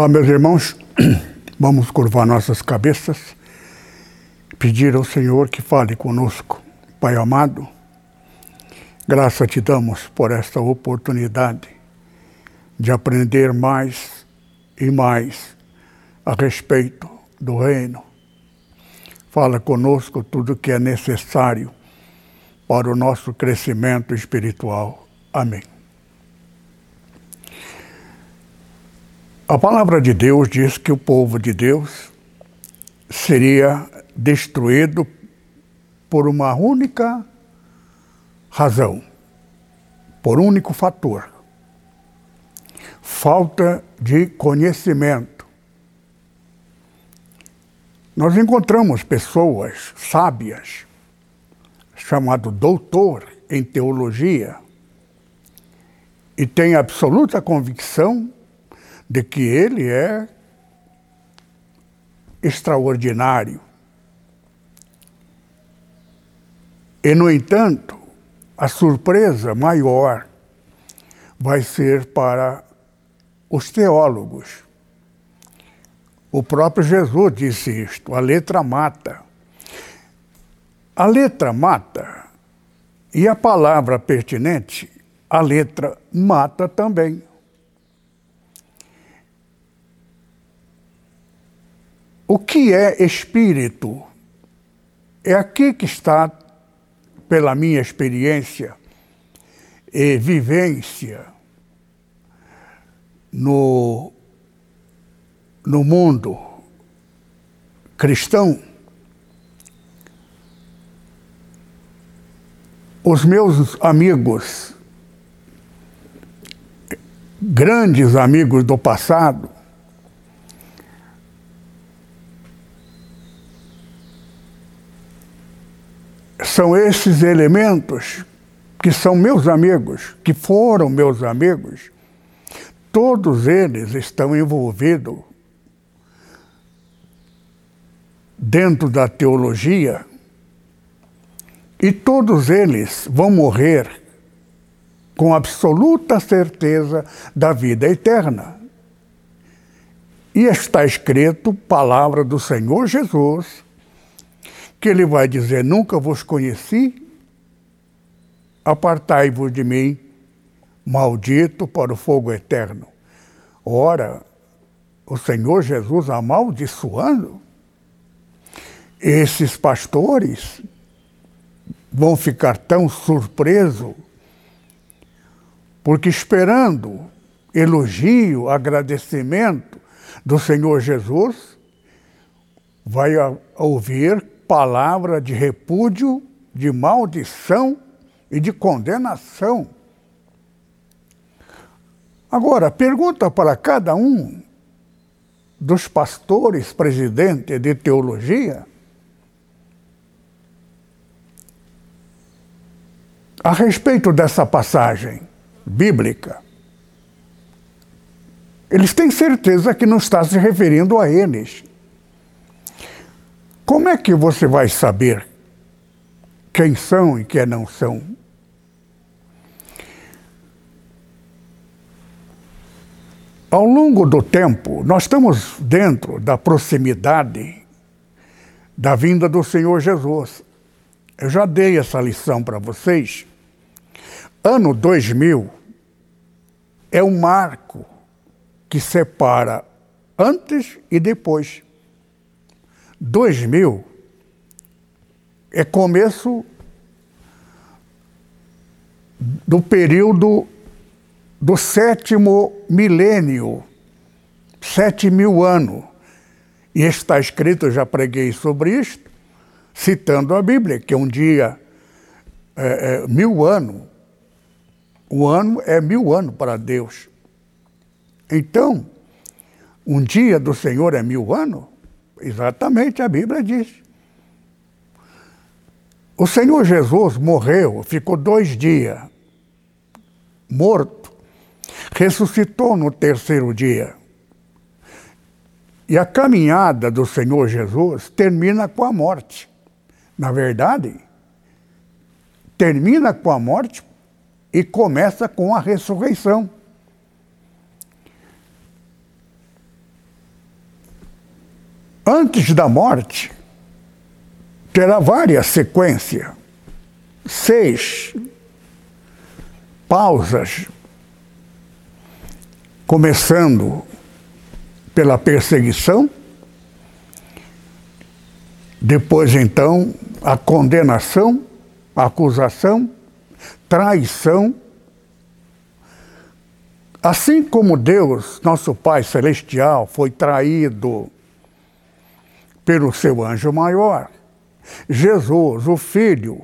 Olá, meus irmãos. Vamos curvar nossas cabeças, pedir ao Senhor que fale conosco. Pai amado, graça te damos por esta oportunidade de aprender mais e mais a respeito do Reino. Fala conosco tudo o que é necessário para o nosso crescimento espiritual. Amém. A palavra de Deus diz que o povo de Deus seria destruído por uma única razão, por um único fator: falta de conhecimento. Nós encontramos pessoas sábias, chamado doutor em teologia, e tem absoluta convicção de que ele é extraordinário. E, no entanto, a surpresa maior vai ser para os teólogos. O próprio Jesus disse isto: a letra mata. A letra mata, e a palavra pertinente, a letra mata também. O que é espírito? É aqui que está, pela minha experiência e vivência no, no mundo cristão, os meus amigos, grandes amigos do passado, são esses elementos que são meus amigos, que foram meus amigos, todos eles estão envolvidos dentro da teologia e todos eles vão morrer com absoluta certeza da vida eterna. E está escrito, palavra do Senhor Jesus, que ele vai dizer: Nunca vos conheci, apartai-vos de mim, maldito para o fogo eterno. Ora, o Senhor Jesus amaldiçoando, esses pastores vão ficar tão surpresos, porque esperando elogio, agradecimento do Senhor Jesus, vai ouvir palavra de repúdio, de maldição e de condenação. Agora, pergunta para cada um dos pastores presidentes de teologia a respeito dessa passagem bíblica. Eles têm certeza que não está se referindo a eles. Como é que você vai saber quem são e quem não são? Ao longo do tempo, nós estamos dentro da proximidade da vinda do Senhor Jesus. Eu já dei essa lição para vocês. Ano 2000 é um marco que separa antes e depois. 2000 é começo do período do sétimo milênio, sete mil anos. E está escrito, eu já preguei sobre isto, citando a Bíblia, que um dia é, é mil anos. Um ano é mil anos para Deus. Então, Um dia do Senhor é mil anos? Exatamente, a Bíblia diz. O Senhor Jesus morreu, ficou dois dias morto, ressuscitou no terceiro dia. E a caminhada do Senhor Jesus termina com a morte. Na verdade, termina com a morte e começa com a ressurreição. Antes da morte, terá várias sequências, seis pausas, começando pela perseguição, depois então a condenação, a acusação, traição. Assim como Deus, nosso Pai Celestial, foi traído pelo seu anjo maior. Jesus, o Filho,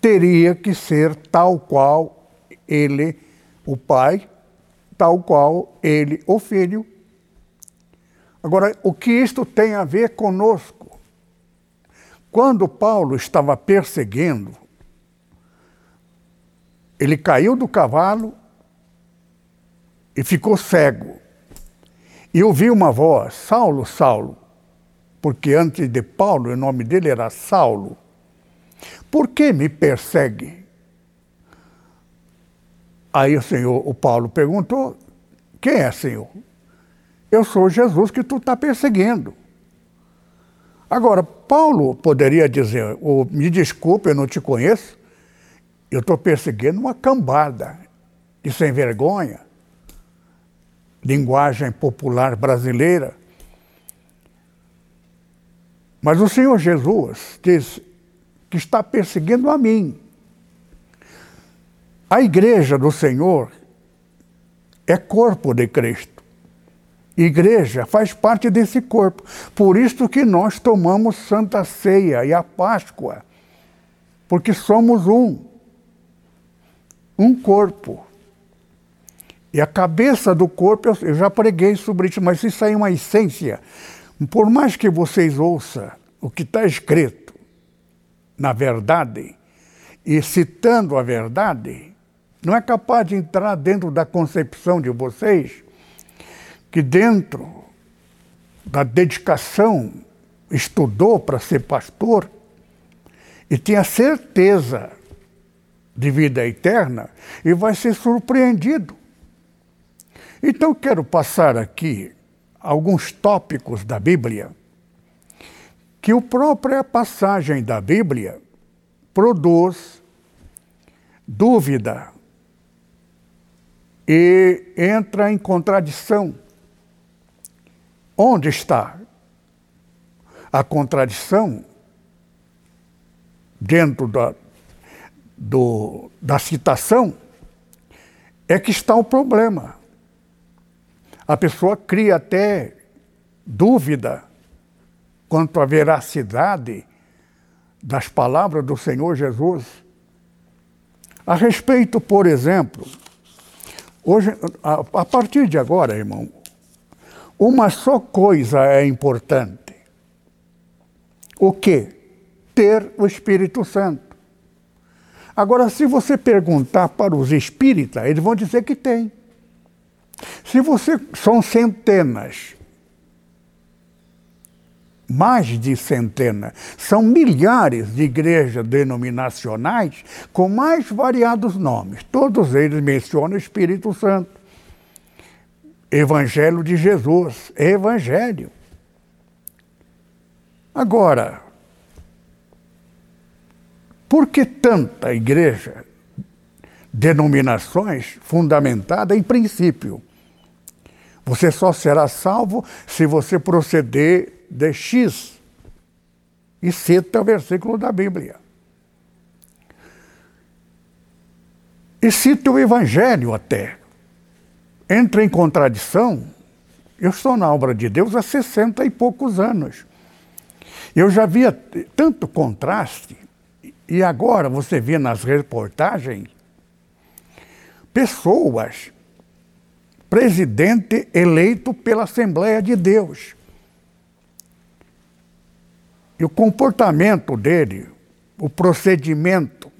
teria que ser tal qual ele, o Pai, tal qual ele, o Filho. Agora, o que isto tem a ver conosco? Quando Paulo estava perseguindo, ele caiu do cavalo e ficou cego. E ouviu uma voz: Saulo, Saulo, porque antes de Paulo o nome dele era Saulo. Por que me persegue? Aí o Senhor, o Paulo perguntou: Quem é, Senhor? Eu sou Jesus que tu está perseguindo. Agora, Paulo poderia dizer: oh, Me desculpe, eu não te conheço. Eu estou perseguindo uma cambada de sem vergonha, linguagem popular brasileira. Mas o Senhor Jesus diz que está perseguindo a mim. A igreja do Senhor é corpo de Cristo. Igreja faz parte desse corpo. Por isso que nós tomamos Santa Ceia e a Páscoa. Porque somos um. Um corpo. E a cabeça do corpo, eu já preguei sobre isso, mas isso aí é uma essência por mais que vocês ouçam o que está escrito na verdade, e citando a verdade, não é capaz de entrar dentro da concepção de vocês que dentro da dedicação estudou para ser pastor e tinha certeza de vida eterna e vai ser surpreendido. Então quero passar aqui alguns tópicos da Bíblia que a própria passagem da Bíblia produz dúvida e entra em contradição. Onde está a contradição dentro da, do, da citação? É que está o problema a pessoa cria até dúvida quanto à veracidade das palavras do Senhor Jesus. A respeito, por exemplo, hoje, a, a partir de agora, irmão, uma só coisa é importante. O que? Ter o Espírito Santo. Agora, se você perguntar para os espíritas, eles vão dizer que tem. Se você. São centenas. Mais de centenas. São milhares de igrejas denominacionais com mais variados nomes. Todos eles mencionam o Espírito Santo. Evangelho de Jesus. Evangelho. Agora, por que tanta igreja? Denominações fundamentadas em princípio. Você só será salvo se você proceder de X. E cita o versículo da Bíblia. E cita o Evangelho até. Entra em contradição. Eu estou na obra de Deus há 60 e poucos anos. Eu já via tanto contraste, e agora você vê nas reportagens pessoas presidente eleito pela Assembleia de Deus. E o comportamento dele, o procedimento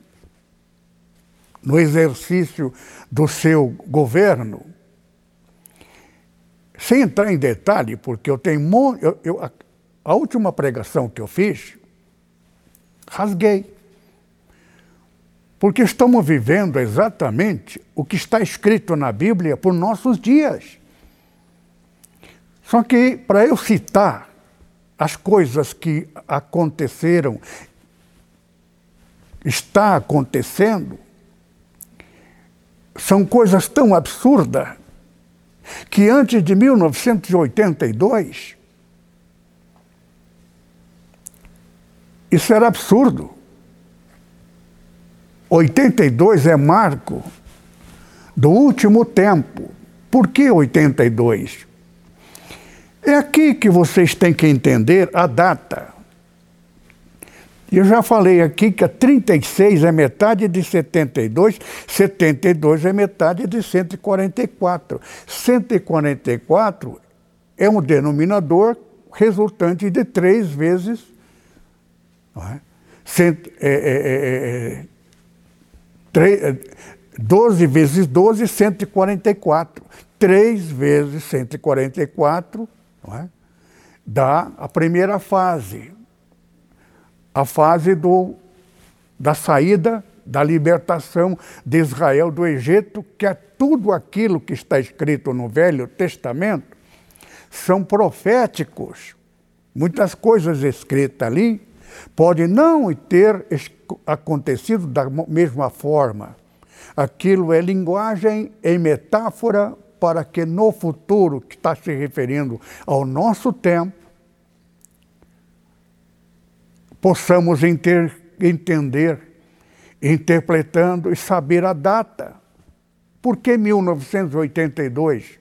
no exercício do seu governo, sem entrar em detalhe, porque eu tenho. Eu, eu, a, a última pregação que eu fiz, rasguei. Porque estamos vivendo exatamente o que está escrito na Bíblia por nossos dias. Só que, para eu citar as coisas que aconteceram, está acontecendo, são coisas tão absurdas que antes de 1982, isso era absurdo. 82 é marco do último tempo. Por que 82? É aqui que vocês têm que entender a data. Eu já falei aqui que a 36 é metade de 72, 72 é metade de 144. 144 é um denominador resultante de três vezes. Não é? Cent, é, é, é, 12 vezes 12, 144. 3 vezes 144 não é? dá a primeira fase, a fase do, da saída, da libertação de Israel do Egito, que é tudo aquilo que está escrito no Velho Testamento, são proféticos. Muitas coisas escritas ali podem não ter acontecido da mesma forma. Aquilo é linguagem em metáfora para que no futuro, que está se referindo ao nosso tempo, possamos inter, entender, interpretando e saber a data. Por que 1982?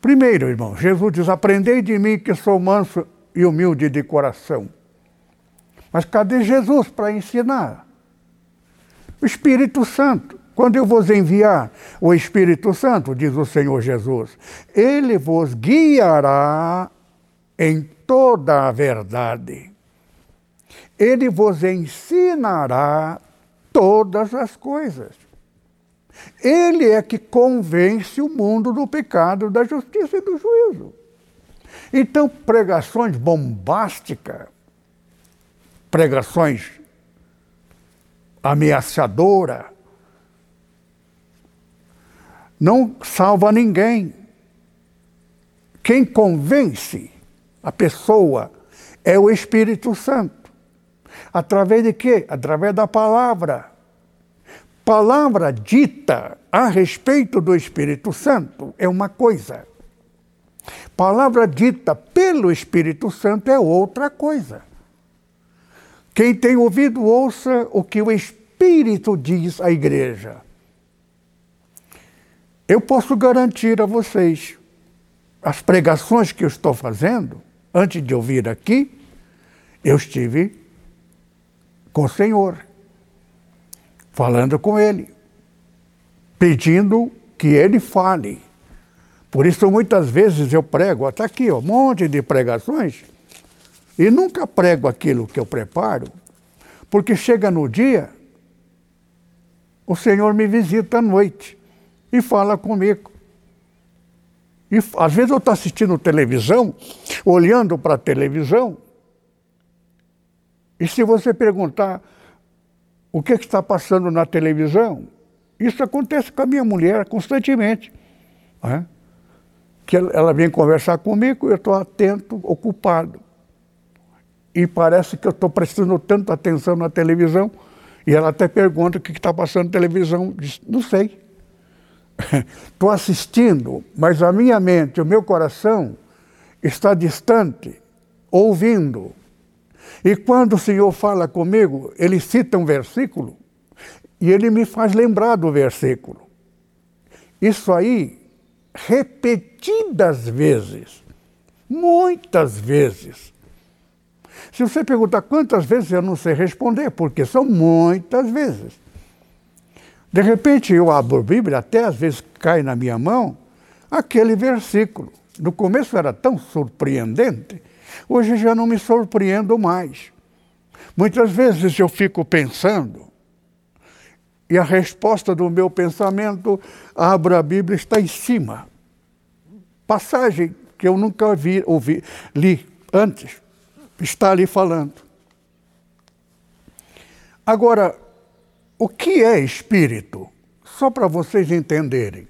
Primeiro, irmão, Jesus diz: Aprendei de mim que sou manso e humilde de coração. Mas cadê Jesus para ensinar? O Espírito Santo. Quando eu vos enviar o Espírito Santo, diz o Senhor Jesus, ele vos guiará em toda a verdade. Ele vos ensinará todas as coisas. Ele é que convence o mundo do pecado, da justiça e do juízo. Então, pregações bombásticas, pregações ameaçadoras, não salva ninguém. Quem convence a pessoa é o Espírito Santo. Através de quê? Através da palavra. Palavra dita a respeito do Espírito Santo é uma coisa. Palavra dita pelo Espírito Santo é outra coisa. Quem tem ouvido, ouça o que o Espírito diz à igreja. Eu posso garantir a vocês, as pregações que eu estou fazendo, antes de eu vir aqui, eu estive com o Senhor, falando com Ele, pedindo que Ele fale. Por isso, muitas vezes eu prego, até aqui, um monte de pregações, e nunca prego aquilo que eu preparo, porque chega no dia, o Senhor me visita à noite e fala comigo. E às vezes eu estou assistindo televisão, olhando para a televisão, e se você perguntar o que, que está passando na televisão, isso acontece com a minha mulher constantemente. Né? Que ela vem conversar comigo, eu estou atento, ocupado e parece que eu estou prestando tanta atenção na televisão. E ela até pergunta o que está passando na televisão. Diz, não sei. Estou assistindo, mas a minha mente, o meu coração está distante, ouvindo. E quando o Senhor fala comigo, ele cita um versículo e ele me faz lembrar do versículo. Isso aí, repetidas vezes, muitas vezes. Se você perguntar quantas vezes, eu não sei responder, porque são muitas vezes. De repente eu abro a Bíblia, até às vezes cai na minha mão, aquele versículo. No começo era tão surpreendente, hoje já não me surpreendo mais. Muitas vezes eu fico pensando, e a resposta do meu pensamento, abro a Bíblia, está em cima. Passagem que eu nunca vi, ouvi, li antes, está ali falando. Agora, o que é espírito? Só para vocês entenderem.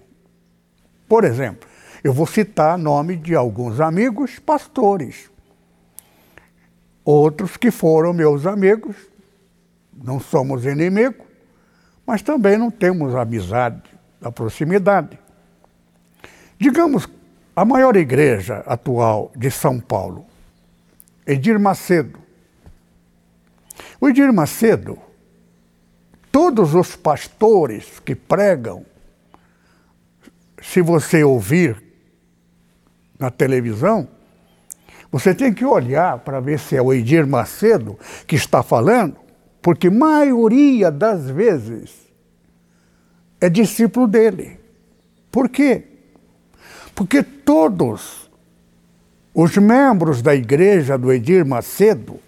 Por exemplo, eu vou citar nome de alguns amigos pastores. Outros que foram meus amigos, não somos inimigos, mas também não temos amizade, a proximidade. Digamos, a maior igreja atual de São Paulo, Edir Macedo. O Edir Macedo, todos os pastores que pregam, se você ouvir na televisão, você tem que olhar para ver se é o Edir Macedo que está falando, porque maioria das vezes é discípulo dele. Por quê? Porque todos os membros da igreja do Edir Macedo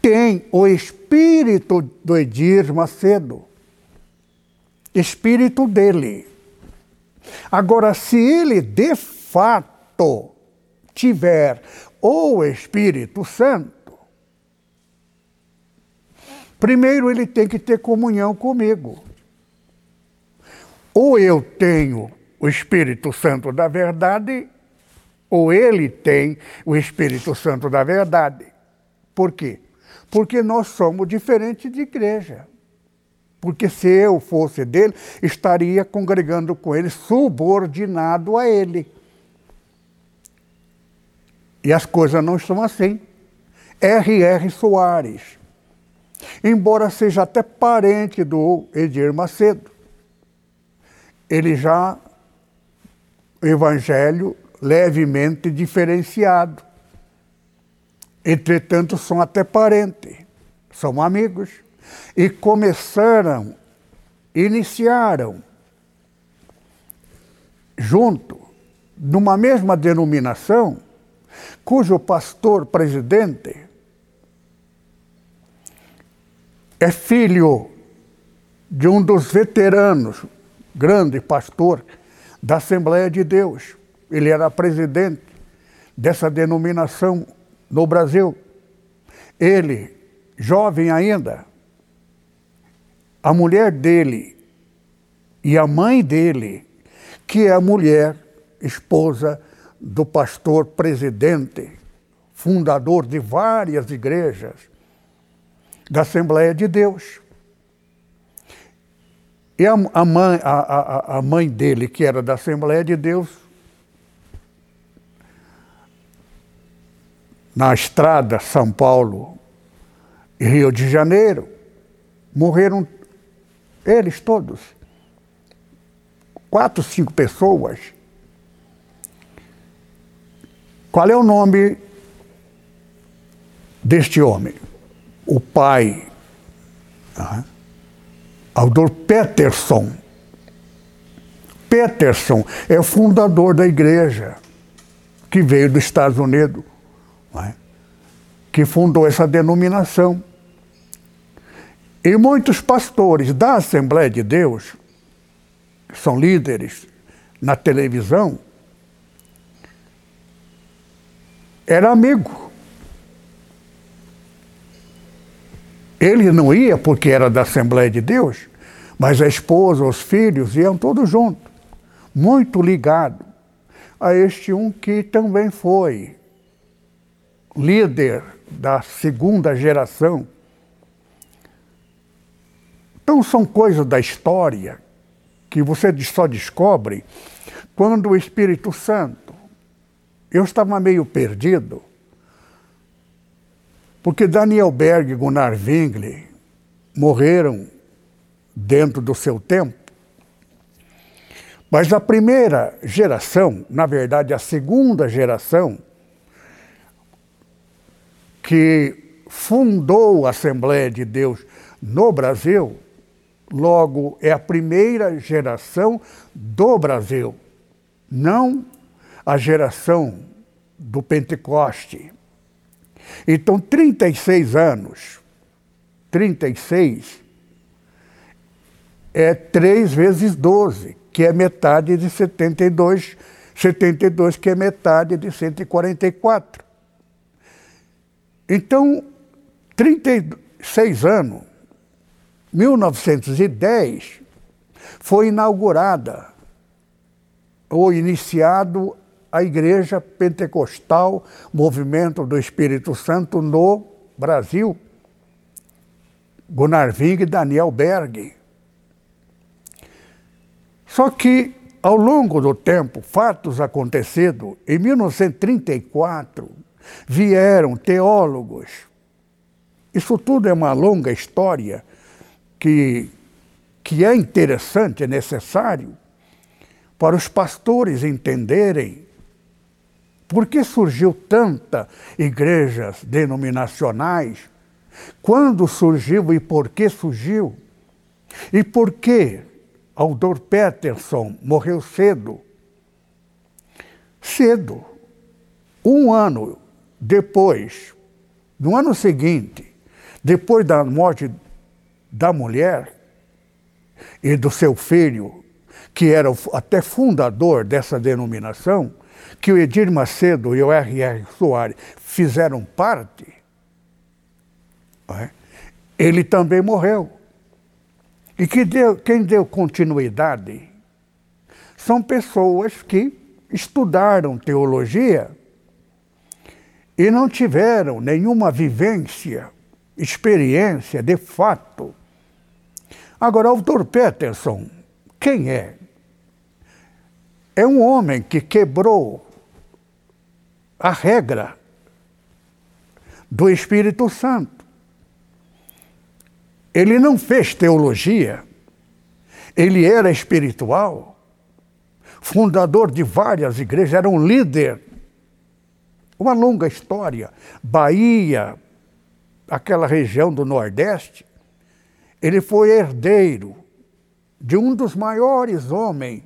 têm o espírito do Edir Macedo, espírito dele. Agora, se ele de fato tiver o Espírito Santo, primeiro ele tem que ter comunhão comigo. Ou eu tenho o Espírito Santo da verdade, ou ele tem o Espírito Santo da verdade. Por quê? Porque nós somos diferentes de igreja. Porque se eu fosse dele, estaria congregando com ele, subordinado a ele. E as coisas não estão assim. R.R. Soares, embora seja até parente do Edir Macedo, ele já o evangelho levemente diferenciado. Entretanto, são até parentes, são amigos. E começaram, iniciaram junto, numa mesma denominação, cujo pastor presidente é filho de um dos veteranos, grande pastor da Assembleia de Deus. Ele era presidente dessa denominação no Brasil. Ele, jovem ainda, a mulher dele e a mãe dele, que é a mulher, esposa do pastor presidente, fundador de várias igrejas da Assembleia de Deus. E a, a, mãe, a, a, a mãe dele, que era da Assembleia de Deus, na estrada São Paulo e Rio de Janeiro, morreram eles todos. Quatro, cinco pessoas qual é o nome deste homem? O pai, uh, Aldor Peterson. Peterson é o fundador da igreja que veio dos Estados Unidos, é? que fundou essa denominação. E muitos pastores da Assembleia de Deus, que são líderes na televisão, era amigo. Ele não ia porque era da Assembleia de Deus, mas a esposa, os filhos iam todos juntos, muito ligado a este um que também foi líder da segunda geração. Então são coisas da história que você só descobre quando o Espírito Santo eu estava meio perdido, porque Daniel Berg e Gunnar Wingli morreram dentro do seu tempo. Mas a primeira geração, na verdade a segunda geração, que fundou a Assembleia de Deus no Brasil, logo é a primeira geração do Brasil. não a geração do Pentecoste. Então, 36 anos, 36 é 3 vezes 12, que é metade de 72, 72 que é metade de 144. Então, 36 anos, 1910, foi inaugurada ou iniciado a Igreja Pentecostal Movimento do Espírito Santo no Brasil. Gunnar Ving e Daniel Berg. Só que, ao longo do tempo, fatos acontecidos, em 1934, vieram teólogos. Isso tudo é uma longa história que, que é interessante, é necessário para os pastores entenderem por que surgiu tanta igrejas denominacionais? Quando surgiu e por que surgiu? E por que Aldor Peterson morreu cedo? Cedo. Um ano depois, no ano seguinte, depois da morte da mulher e do seu filho, que era até fundador dessa denominação, que o Edir Macedo e o R.R. Soares fizeram parte, é? ele também morreu. E que deu, quem deu continuidade são pessoas que estudaram teologia e não tiveram nenhuma vivência, experiência de fato. Agora, Dr. Peterson, quem é? É um homem que quebrou a regra do Espírito Santo. Ele não fez teologia, ele era espiritual, fundador de várias igrejas, era um líder. Uma longa história. Bahia, aquela região do Nordeste, ele foi herdeiro de um dos maiores homens,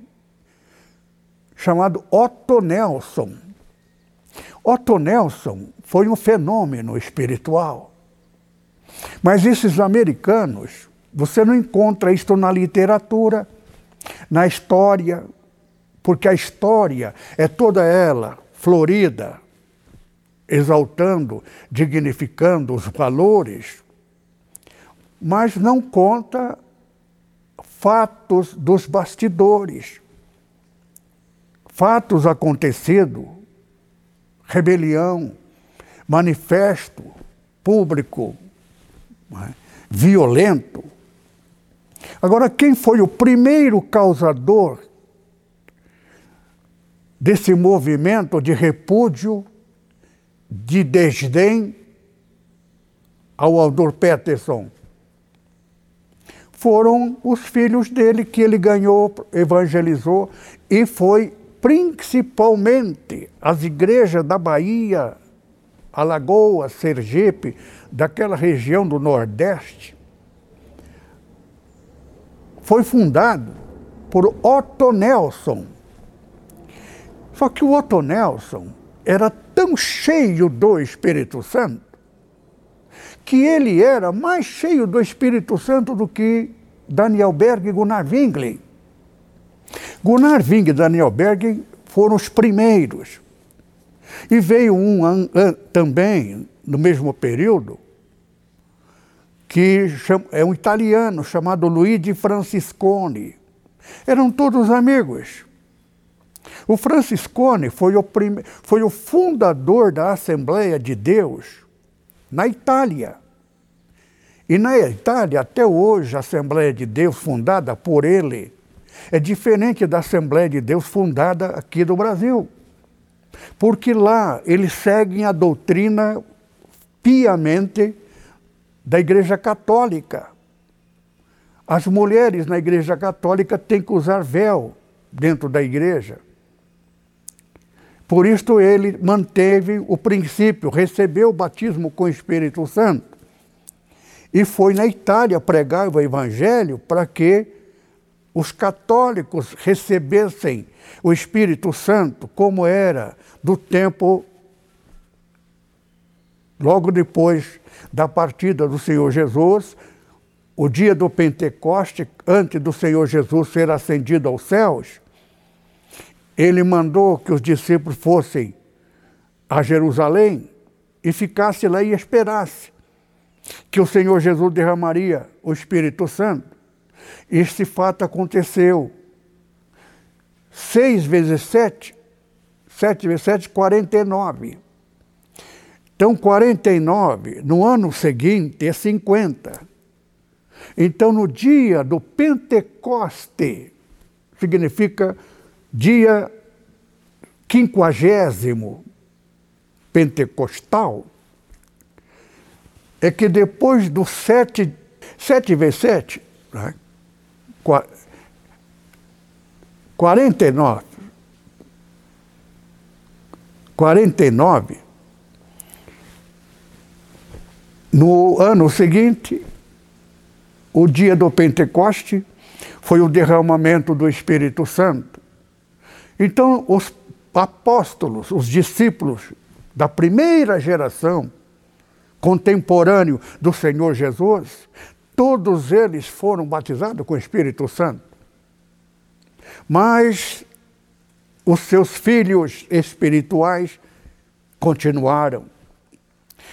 chamado Otto Nelson. Otto Nelson foi um fenômeno espiritual. Mas esses americanos, você não encontra isto na literatura, na história, porque a história é toda ela florida, exaltando, dignificando os valores, mas não conta fatos dos bastidores, fatos acontecidos rebelião, manifesto público, é? violento. Agora, quem foi o primeiro causador desse movimento de repúdio, de desdém ao Aldor Peterson? Foram os filhos dele que ele ganhou, evangelizou e foi principalmente as igrejas da Bahia, Alagoas, Sergipe, daquela região do Nordeste, foi fundado por Otto Nelson. Só que o Otto Nelson era tão cheio do Espírito Santo que ele era mais cheio do Espírito Santo do que Daniel Berg e Gunnar Wingling. Gunnar Ving e Daniel Berg foram os primeiros. E veio um an, an, também, no mesmo período, que é um italiano chamado Luigi Franciscone. Eram todos amigos. O Franciscone foi o, prime... foi o fundador da Assembleia de Deus na Itália. E na Itália, até hoje, a Assembleia de Deus, fundada por ele, é diferente da Assembleia de Deus fundada aqui do Brasil. Porque lá eles seguem a doutrina piamente da Igreja Católica. As mulheres na Igreja Católica têm que usar véu dentro da igreja. Por isso ele manteve o princípio, recebeu o batismo com o Espírito Santo e foi na Itália pregar o Evangelho para que os católicos recebessem o Espírito Santo como era do tempo logo depois da partida do Senhor Jesus, o dia do Pentecoste, antes do Senhor Jesus ser ascendido aos céus, ele mandou que os discípulos fossem a Jerusalém e ficasse lá e esperasse que o Senhor Jesus derramaria o Espírito Santo. Este fato aconteceu. Seis vezes sete, sete vezes sete, quarenta e nove. Então, 49, no ano seguinte, é 50. Então, no dia do Pentecoste, significa dia quinquagésimo pentecostal, é que depois do sete, sete vezes sete, né, 49, 49, no ano seguinte, o dia do Pentecoste, foi o derramamento do Espírito Santo. Então, os apóstolos, os discípulos da primeira geração, contemporâneo do Senhor Jesus, todos eles foram batizados com o Espírito Santo. Mas os seus filhos espirituais continuaram.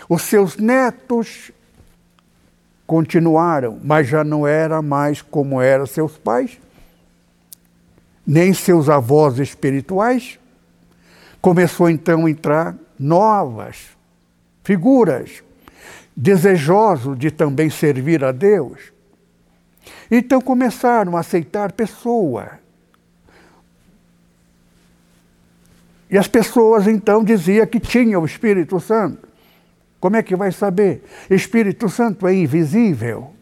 Os seus netos continuaram, mas já não era mais como eram seus pais, nem seus avós espirituais. Começou então a entrar novas figuras desejosos de também servir a Deus. Então começaram a aceitar pessoa. E as pessoas então diziam que tinham o Espírito Santo. Como é que vai saber? Espírito Santo é invisível.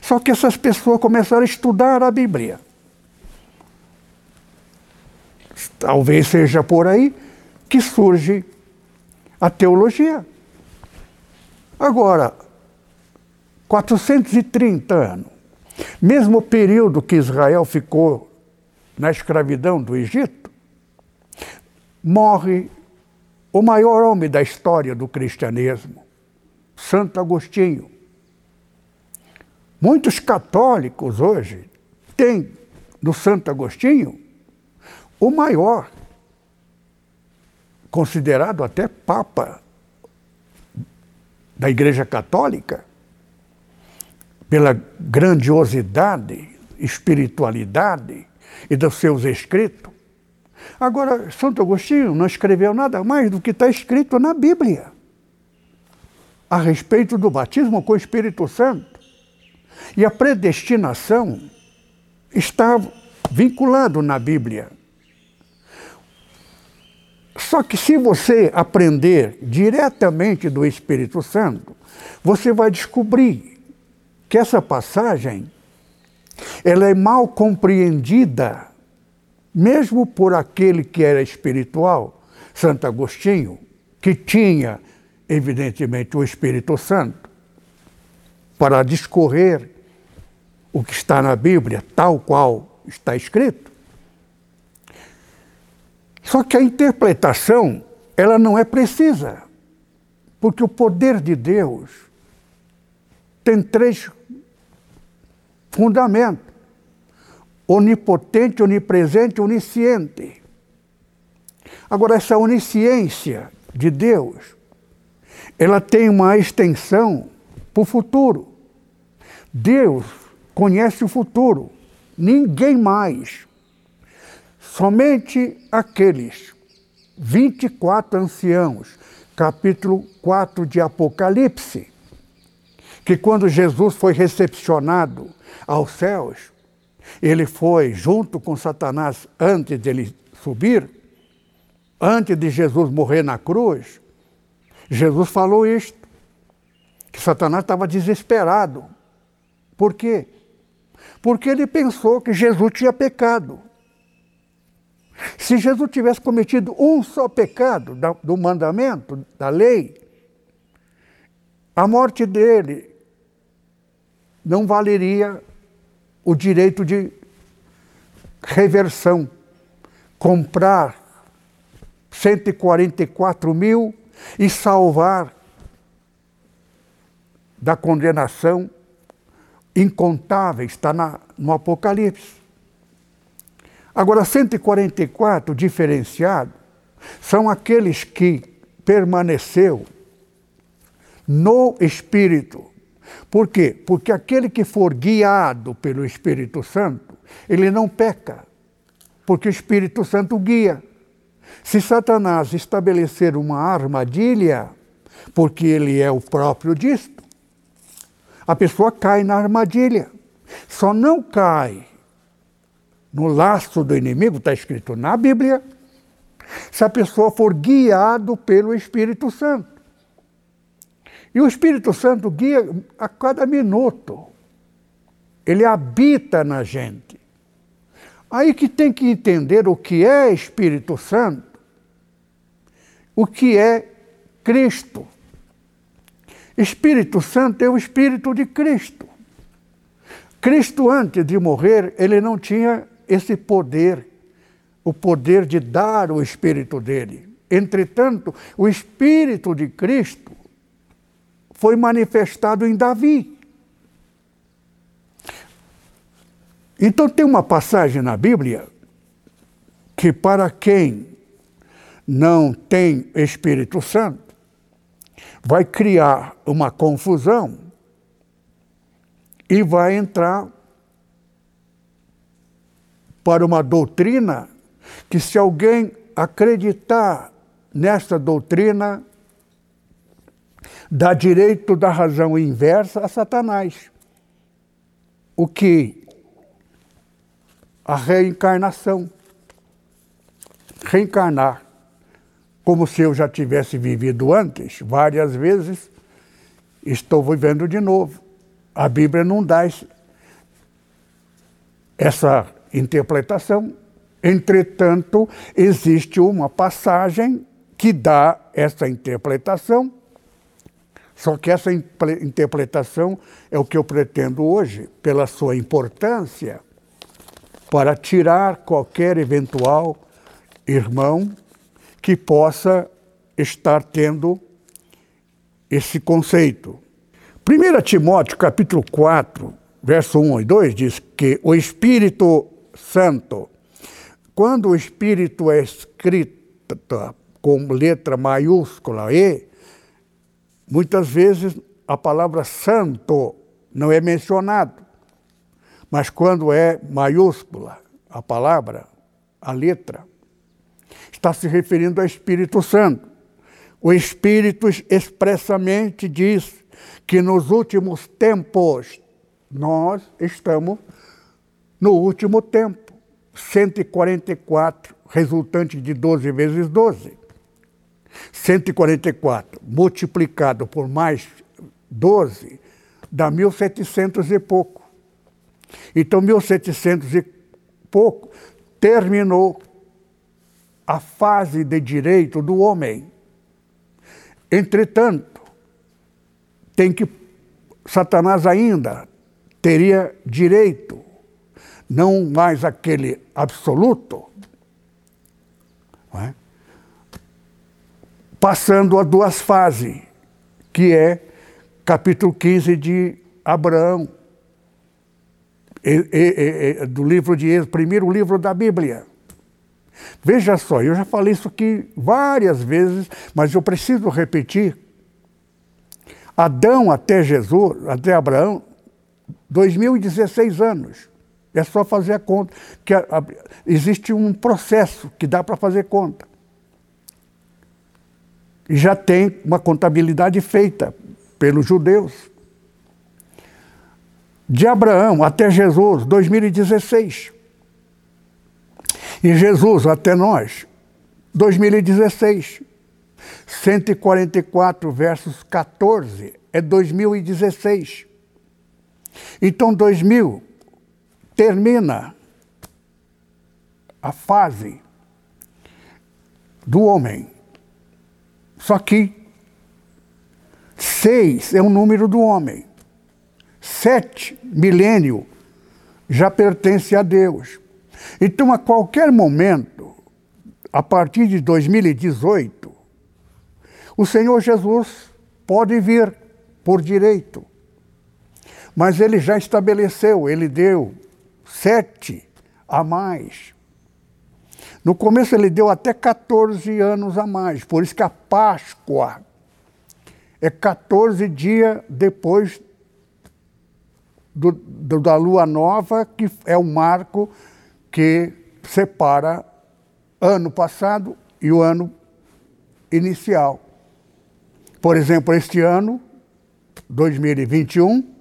Só que essas pessoas começaram a estudar a Bíblia. Talvez seja por aí que surge a teologia. Agora, 430 anos, mesmo período que Israel ficou na escravidão do Egito, morre o maior homem da história do cristianismo, Santo Agostinho. Muitos católicos hoje têm no Santo Agostinho o maior, considerado até Papa da Igreja Católica, pela grandiosidade, espiritualidade e dos seus escritos. Agora, Santo Agostinho não escreveu nada mais do que está escrito na Bíblia a respeito do batismo com o Espírito Santo. E a predestinação está vinculado na Bíblia. Só que se você aprender diretamente do Espírito Santo, você vai descobrir que essa passagem ela é mal compreendida, mesmo por aquele que era espiritual, Santo Agostinho, que tinha, evidentemente, o Espírito Santo, para discorrer o que está na Bíblia, tal qual está escrito. Só que a interpretação, ela não é precisa, porque o poder de Deus tem três fundamentos: onipotente, onipresente, onisciente. Agora, essa onisciência de Deus, ela tem uma extensão para o futuro. Deus conhece o futuro, ninguém mais. Somente aqueles 24 anciãos, capítulo 4 de Apocalipse, que quando Jesus foi recepcionado aos céus, ele foi junto com Satanás antes de ele subir, antes de Jesus morrer na cruz. Jesus falou isto, que Satanás estava desesperado. Por quê? Porque ele pensou que Jesus tinha pecado. Se Jesus tivesse cometido um só pecado do mandamento, da lei, a morte dele não valeria o direito de reversão, comprar 144 mil e salvar da condenação incontáveis, está na, no Apocalipse. Agora, 144 diferenciado são aqueles que permaneceu no Espírito. Por quê? Porque aquele que for guiado pelo Espírito Santo, ele não peca, porque o Espírito Santo guia. Se Satanás estabelecer uma armadilha, porque ele é o próprio disto, a pessoa cai na armadilha. Só não cai no laço do inimigo, está escrito na Bíblia, se a pessoa for guiado pelo Espírito Santo. E o Espírito Santo guia a cada minuto. Ele habita na gente. Aí que tem que entender o que é Espírito Santo, o que é Cristo. Espírito Santo é o Espírito de Cristo. Cristo, antes de morrer, ele não tinha esse poder, o poder de dar o Espírito dele. Entretanto, o Espírito de Cristo foi manifestado em Davi. Então, tem uma passagem na Bíblia que, para quem não tem Espírito Santo, vai criar uma confusão e vai entrar para uma doutrina que, se alguém acreditar nesta doutrina, dá direito da razão inversa a Satanás. O que? A reencarnação. Reencarnar. Como se eu já tivesse vivido antes, várias vezes, estou vivendo de novo. A Bíblia não dá essa interpretação. Entretanto, existe uma passagem que dá essa interpretação. Só que essa interpretação é o que eu pretendo hoje, pela sua importância, para tirar qualquer eventual irmão que possa estar tendo esse conceito. 1 Timóteo capítulo 4, verso 1 e 2 diz que o Espírito Santo. Quando o Espírito é escrito com letra maiúscula E, muitas vezes a palavra santo não é mencionado. Mas quando é maiúscula a palavra, a letra, está se referindo ao Espírito Santo. O Espírito expressamente diz que nos últimos tempos nós estamos no último tempo, 144, resultante de 12 vezes 12. 144 multiplicado por mais 12 dá 1700 e pouco. Então, 1700 e pouco terminou a fase de direito do homem. Entretanto, tem que Satanás ainda teria direito não mais aquele absoluto, é? passando a duas fases, que é capítulo 15 de Abraão, e, e, e, do livro de Êxodo, primeiro livro da Bíblia. Veja só, eu já falei isso aqui várias vezes, mas eu preciso repetir. Adão até Jesus, até Abraão, 2016 anos. É só fazer a conta. Que a, a, existe um processo que dá para fazer conta. E já tem uma contabilidade feita pelos judeus. De Abraão até Jesus, 2016. E Jesus até nós, 2016. 144 versos 14 é 2016. Então, 2000 termina a fase do homem. Só que seis é o número do homem. Sete, milênio, já pertence a Deus. Então, a qualquer momento, a partir de 2018, o Senhor Jesus pode vir por direito. Mas ele já estabeleceu, ele deu sete a mais. No começo ele deu até 14 anos a mais, por isso que a Páscoa é 14 dias depois do, do, da lua nova, que é o marco que separa ano passado e o ano inicial. Por exemplo, este ano, 2021,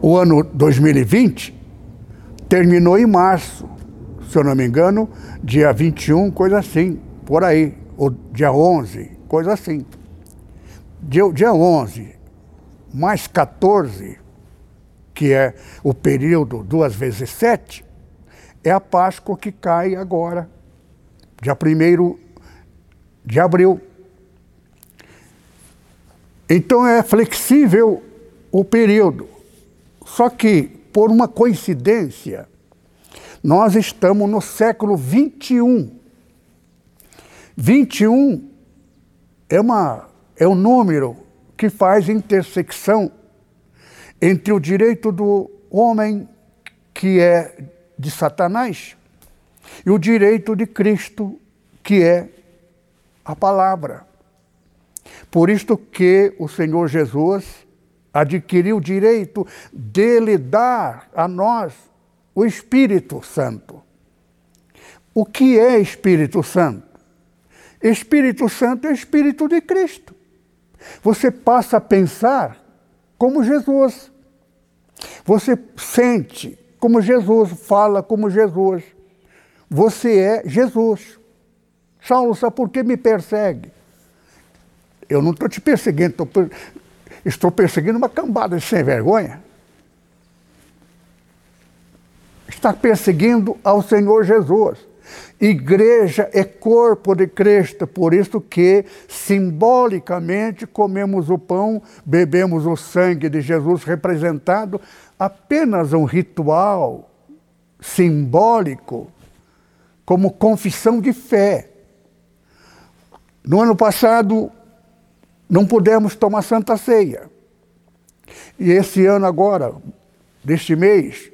o ano 2020 terminou em março, se eu não me engano, dia 21, coisa assim, por aí, ou dia 11, coisa assim. Dia, dia 11 mais 14, que é o período duas vezes sete, é a Páscoa que cai agora, dia 1 de abril. Então é flexível o período. Só que, por uma coincidência, nós estamos no século 21. 21 é, uma, é um número que faz intersecção entre o direito do homem, que é de Satanás, e o direito de Cristo, que é a palavra. Por isto que o Senhor Jesus adquiriu o direito dele dar a nós o Espírito Santo. O que é Espírito Santo? Espírito Santo é Espírito de Cristo. Você passa a pensar como Jesus. Você sente como Jesus, fala como Jesus. Você é Jesus. Saulo, sabe por que me persegue? Eu não estou te perseguindo, estou Estou perseguindo uma cambada de sem vergonha. Está perseguindo ao Senhor Jesus. Igreja é corpo de Cristo, por isso que simbolicamente comemos o pão, bebemos o sangue de Jesus representado apenas um ritual simbólico, como confissão de fé. No ano passado, não pudemos tomar Santa Ceia. E esse ano agora, deste mês,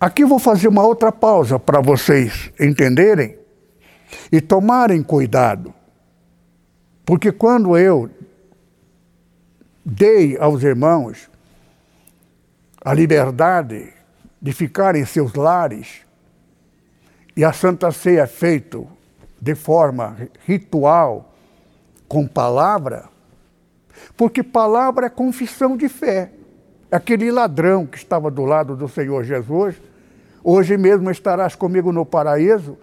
aqui vou fazer uma outra pausa para vocês entenderem e tomarem cuidado. Porque quando eu dei aos irmãos a liberdade de ficar em seus lares, e a Santa Ceia é feita de forma ritual, com palavra, porque palavra é confissão de fé. Aquele ladrão que estava do lado do Senhor Jesus, hoje mesmo estarás comigo no paraíso,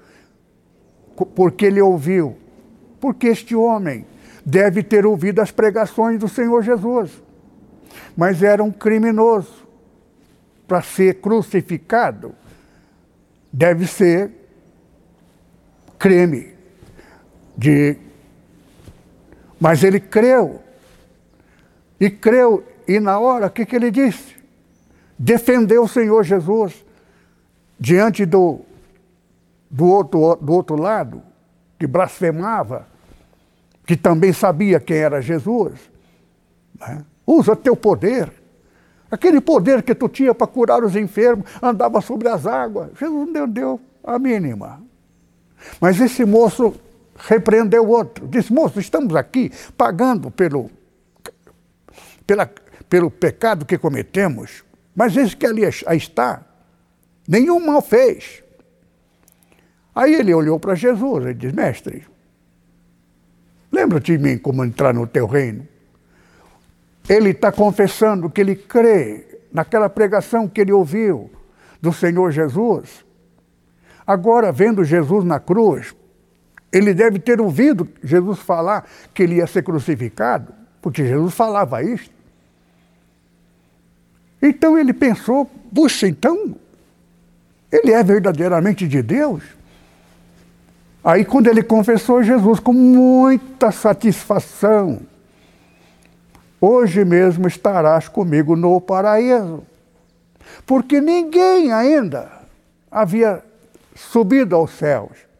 porque ele ouviu. Porque este homem deve ter ouvido as pregações do Senhor Jesus, mas era um criminoso. Para ser crucificado, deve ser crime de mas ele creu. E creu, e na hora, o que, que ele disse? Defendeu o Senhor Jesus diante do, do, outro, do outro lado, que blasfemava, que também sabia quem era Jesus. Né? Usa teu poder. Aquele poder que tu tinha para curar os enfermos, andava sobre as águas. Jesus não deu a mínima. Mas esse moço repreendeu o outro. Disse, moço, estamos aqui pagando pelo, pela, pelo pecado que cometemos, mas esse que ali está, nenhum mal fez. Aí ele olhou para Jesus e disse, mestre, lembra-te de mim como entrar no teu reino. Ele está confessando que ele crê naquela pregação que ele ouviu do Senhor Jesus. Agora, vendo Jesus na cruz, ele deve ter ouvido Jesus falar que ele ia ser crucificado, porque Jesus falava isso. Então ele pensou, puxa, então, ele é verdadeiramente de Deus? Aí quando ele confessou Jesus com muita satisfação, hoje mesmo estarás comigo no paraíso. Porque ninguém ainda havia subido aos céus.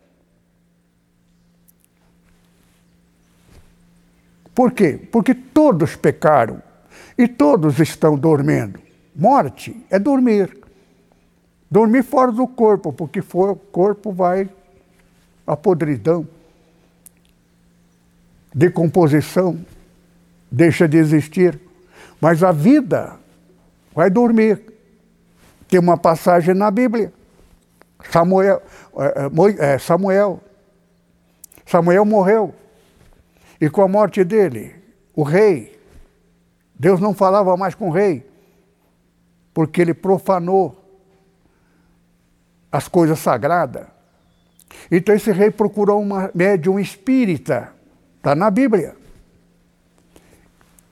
Por quê? Porque todos pecaram e todos estão dormindo. Morte é dormir. Dormir fora do corpo, porque for, o corpo vai à podridão, decomposição, deixa de existir. Mas a vida vai dormir. Tem uma passagem na Bíblia. Samuel, é, é, é, Samuel, Samuel morreu. E com a morte dele, o rei, Deus não falava mais com o rei, porque ele profanou as coisas sagradas. Então esse rei procurou uma médium espírita, está na Bíblia.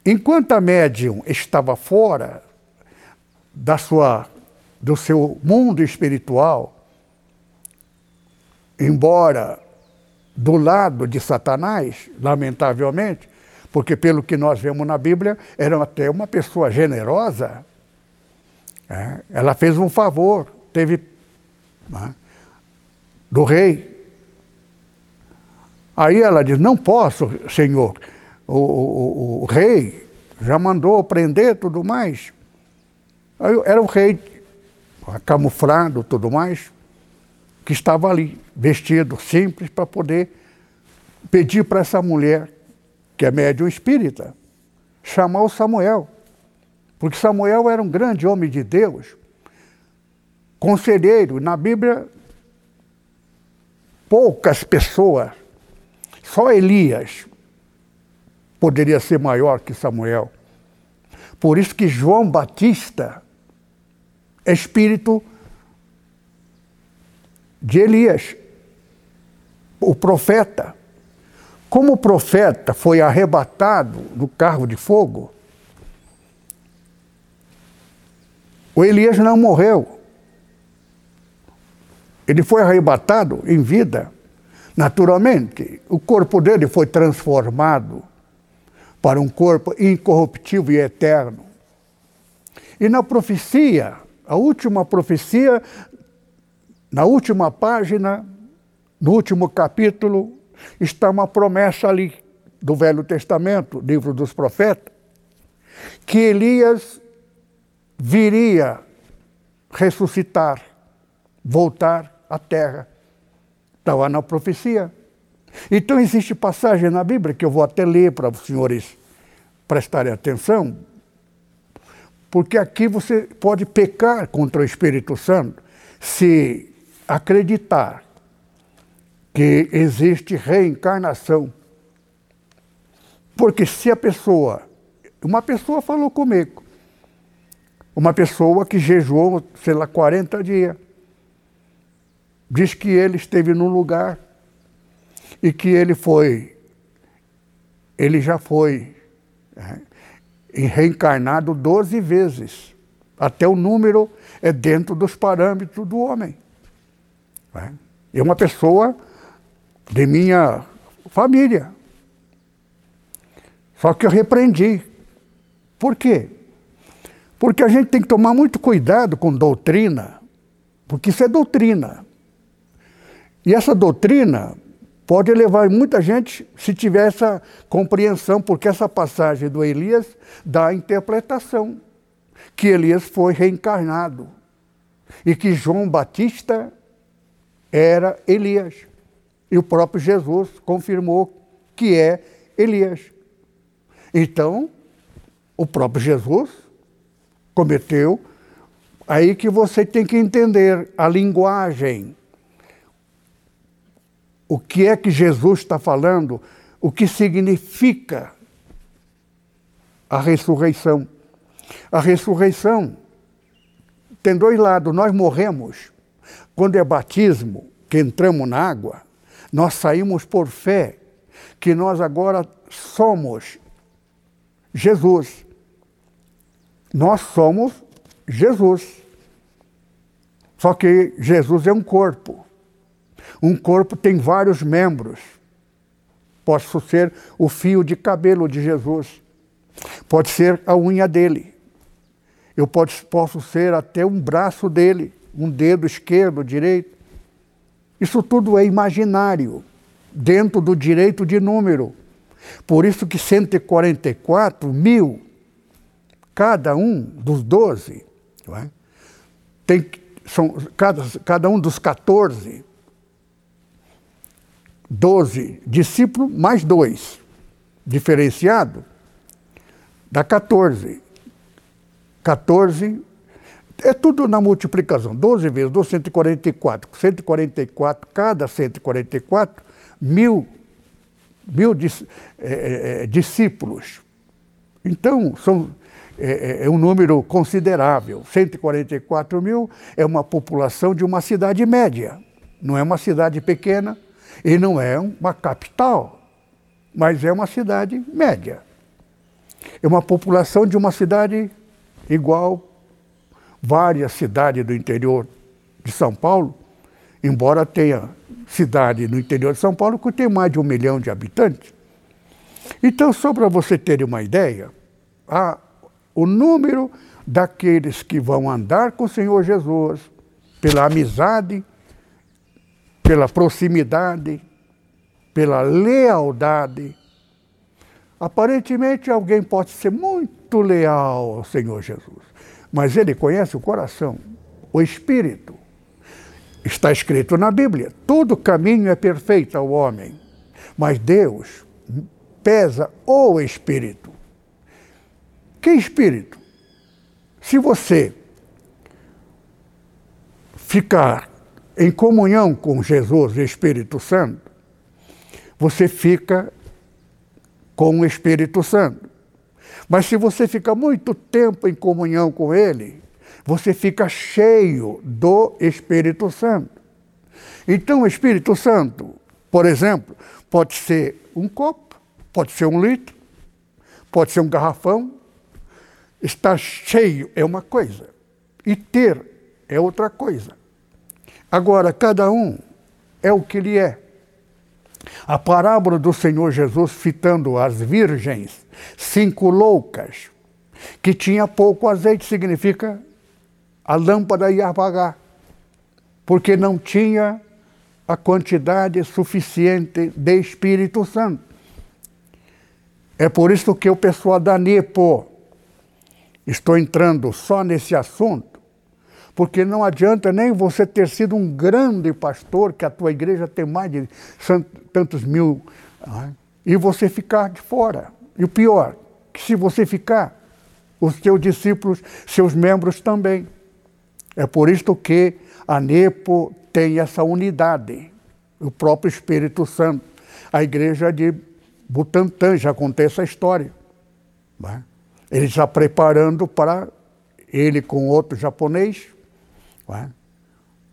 Enquanto a médium estava fora da sua, do seu mundo espiritual, embora do lado de Satanás, lamentavelmente, porque pelo que nós vemos na Bíblia, era até uma pessoa generosa. É, ela fez um favor, teve né, do rei. Aí ela diz: Não posso, senhor. O, o, o, rei já mandou prender tudo mais. Aí era o rei camuflado tudo mais, que estava ali, vestido simples, para poder pedir para essa mulher, que é médium espírita, chamar o Samuel. Porque Samuel era um grande homem de Deus, conselheiro. Na Bíblia, poucas pessoas, só Elias poderia ser maior que Samuel. Por isso que João Batista é espírito de Elias, o profeta. Como o profeta foi arrebatado no carro de fogo, o Elias não morreu. Ele foi arrebatado em vida. Naturalmente, o corpo dele foi transformado para um corpo incorruptível e eterno. E na profecia, a última profecia, na última página, no último capítulo, está uma promessa ali do Velho Testamento, livro dos profetas, que Elias viria ressuscitar, voltar a terra. Estava na profecia. Então existe passagem na Bíblia que eu vou até ler para os senhores prestarem atenção, porque aqui você pode pecar contra o Espírito Santo se acreditar que existe reencarnação. Porque se a pessoa, uma pessoa falou comigo, uma pessoa que jejuou, sei lá, 40 dias, diz que ele esteve num lugar e que ele foi, ele já foi é, reencarnado 12 vezes. Até o número é dentro dos parâmetros do homem. É, é uma pessoa de minha família. Só que eu repreendi. Por quê? Porque a gente tem que tomar muito cuidado com doutrina, porque isso é doutrina. E essa doutrina pode levar muita gente, se tiver essa compreensão, porque essa passagem do Elias dá a interpretação que Elias foi reencarnado e que João Batista era Elias. E o próprio Jesus confirmou que é Elias. Então, o próprio Jesus cometeu. Aí que você tem que entender a linguagem o que é que Jesus está falando, o que significa a ressurreição. A ressurreição tem dois lados. Nós morremos. Quando é batismo, que entramos na água, nós saímos por fé, que nós agora somos Jesus. Nós somos Jesus. Só que Jesus é um corpo. Um corpo tem vários membros. Posso ser o fio de cabelo de Jesus. Pode ser a unha dele. Eu posso ser até um braço dele, um dedo esquerdo, direito. Isso tudo é imaginário, dentro do direito de número. Por isso que 144 mil, cada um dos 12, é? tem, são, cada, cada um dos 14, 12 discípulos mais dois, diferenciado, dá 14. 14 é tudo na multiplicação. 12 vezes 12, 144. 144, cada 144, mil, mil dis, é, é, discípulos. Então, são, é, é, um número considerável. 144 mil é uma população de uma cidade média. Não é uma cidade pequena e não é uma capital, mas é uma cidade média. É uma população de uma cidade igual várias cidades do interior de São Paulo, embora tenha cidade no interior de São Paulo que tem mais de um milhão de habitantes. Então, só para você ter uma ideia, o número daqueles que vão andar com o Senhor Jesus, pela amizade, pela proximidade, pela lealdade. Aparentemente, alguém pode ser muito leal ao Senhor Jesus mas ele conhece o coração, o espírito. Está escrito na Bíblia: todo caminho é perfeito ao homem, mas Deus pesa o espírito. Que espírito? Se você ficar em comunhão com Jesus e Espírito Santo, você fica com o Espírito Santo. Mas se você fica muito tempo em comunhão com Ele, você fica cheio do Espírito Santo. Então, o Espírito Santo, por exemplo, pode ser um copo, pode ser um litro, pode ser um garrafão. Estar cheio é uma coisa, e ter é outra coisa. Agora, cada um é o que ele é. A parábola do Senhor Jesus citando as virgens, cinco loucas, que tinha pouco azeite, significa a lâmpada ia apagar, porque não tinha a quantidade suficiente de Espírito Santo. É por isso que o pessoal da NEPO, estou entrando só nesse assunto, porque não adianta nem você ter sido um grande pastor, que a tua igreja tem mais de tantos mil, né? e você ficar de fora. E o pior, que se você ficar, os teus discípulos, seus membros também. É por isso que a NEPO tem essa unidade, o próprio Espírito Santo. A igreja de Butantã já conta essa história. Né? Ele está preparando para ele com outro japonês, é?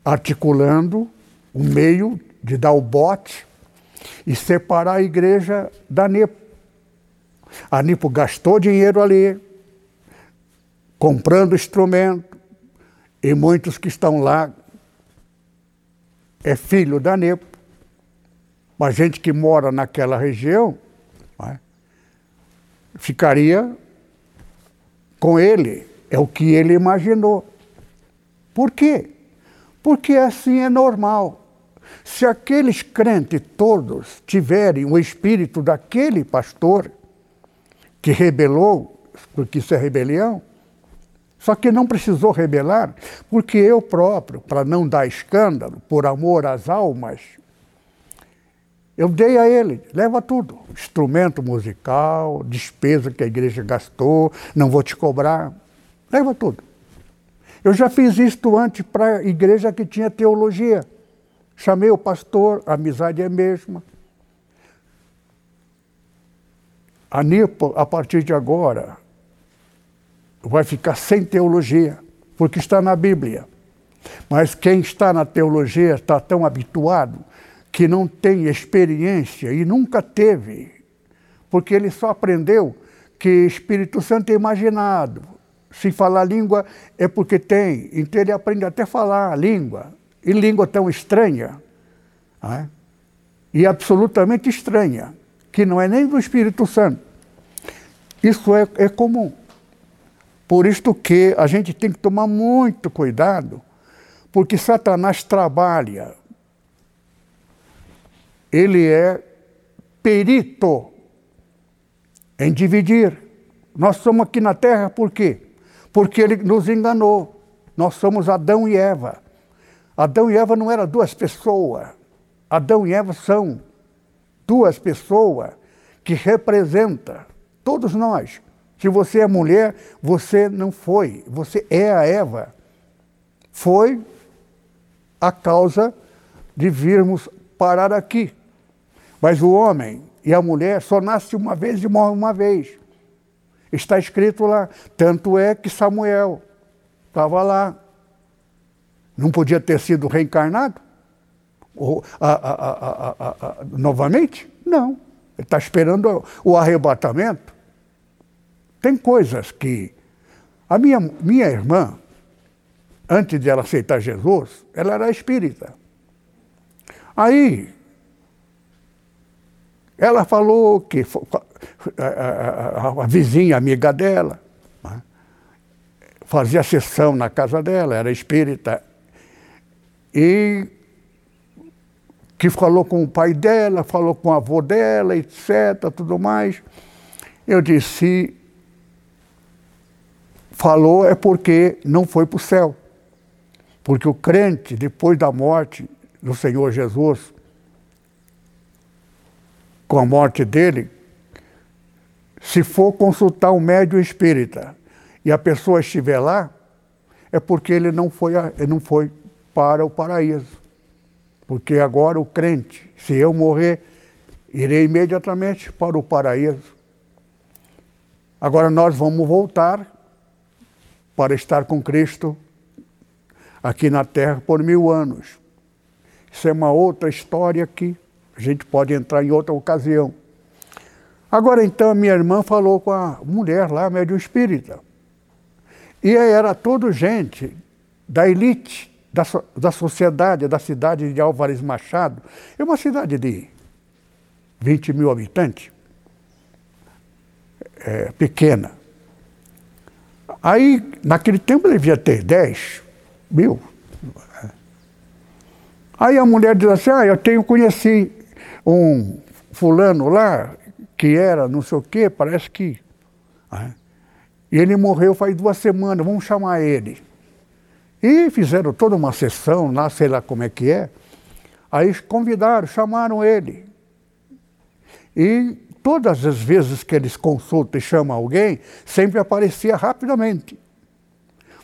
articulando o meio de dar o bote e separar a igreja da NEPO. A NEPO gastou dinheiro ali, comprando instrumento, e muitos que estão lá é filho da NEPO. Mas gente que mora naquela região é? ficaria com ele, é o que ele imaginou. Por quê? Porque assim é normal. Se aqueles crentes todos tiverem o espírito daquele pastor que rebelou, porque isso é rebelião, só que não precisou rebelar, porque eu próprio, para não dar escândalo, por amor às almas, eu dei a ele, leva tudo, instrumento musical, despesa que a igreja gastou, não vou te cobrar, leva tudo. Eu já fiz isto antes para a igreja que tinha teologia. Chamei o pastor, a amizade é a mesma. A NIPO, a partir de agora, vai ficar sem teologia, porque está na Bíblia. Mas quem está na teologia está tão habituado que não tem experiência e nunca teve, porque ele só aprendeu que Espírito Santo é imaginado, se falar língua é porque tem. Então ele aprende até a falar a língua. E língua tão estranha, é? e absolutamente estranha, que não é nem do Espírito Santo. Isso é, é comum. Por isto que a gente tem que tomar muito cuidado, porque Satanás trabalha. Ele é perito em dividir. Nós somos aqui na terra por quê? Porque ele nos enganou. Nós somos Adão e Eva. Adão e Eva não eram duas pessoas. Adão e Eva são duas pessoas que representam todos nós. Se você é mulher, você não foi, você é a Eva. Foi a causa de virmos parar aqui. Mas o homem e a mulher só nasce uma vez e morre uma vez. Está escrito lá. Tanto é que Samuel estava lá. Não podia ter sido reencarnado? Ou, a, a, a, novamente? Não. Ele está esperando o arrebatamento. Tem coisas que. A minha, minha irmã, antes de ela aceitar Jesus, ela era espírita. Aí, ela falou que a, a, a, vizinha, amiga dela, né, fazia sessão na casa dela, era espírita, e que falou com o pai dela, falou com o avô dela, etc., tudo mais. Eu disse, falou é porque não foi para o céu. Porque o crente, depois da morte do Senhor Jesus, com a morte dele, se for consultar um médium espírita e a pessoa estiver lá, é porque ele não foi, ele não foi para o paraíso. Porque agora o crente, se eu morrer, irei imediatamente para o paraíso. Agora nós vamos voltar para estar com Cristo aqui na terra por mil anos. Isso é uma outra história que a gente pode entrar em outra ocasião. Agora então a minha irmã falou com a mulher lá, médium espírita. E era toda gente da elite, da, da sociedade, da cidade de Álvares Machado. É uma cidade de 20 mil habitantes, é, pequena. Aí, naquele tempo, devia ter 10 mil. Aí a mulher diz assim, ah, eu tenho, conheci um fulano lá, que era não sei o quê, parece que... Né? E ele morreu faz duas semanas, vamos chamar ele. E fizeram toda uma sessão lá, sei lá como é que é. Aí convidaram, chamaram ele. E todas as vezes que eles consultam e chamam alguém, sempre aparecia rapidamente.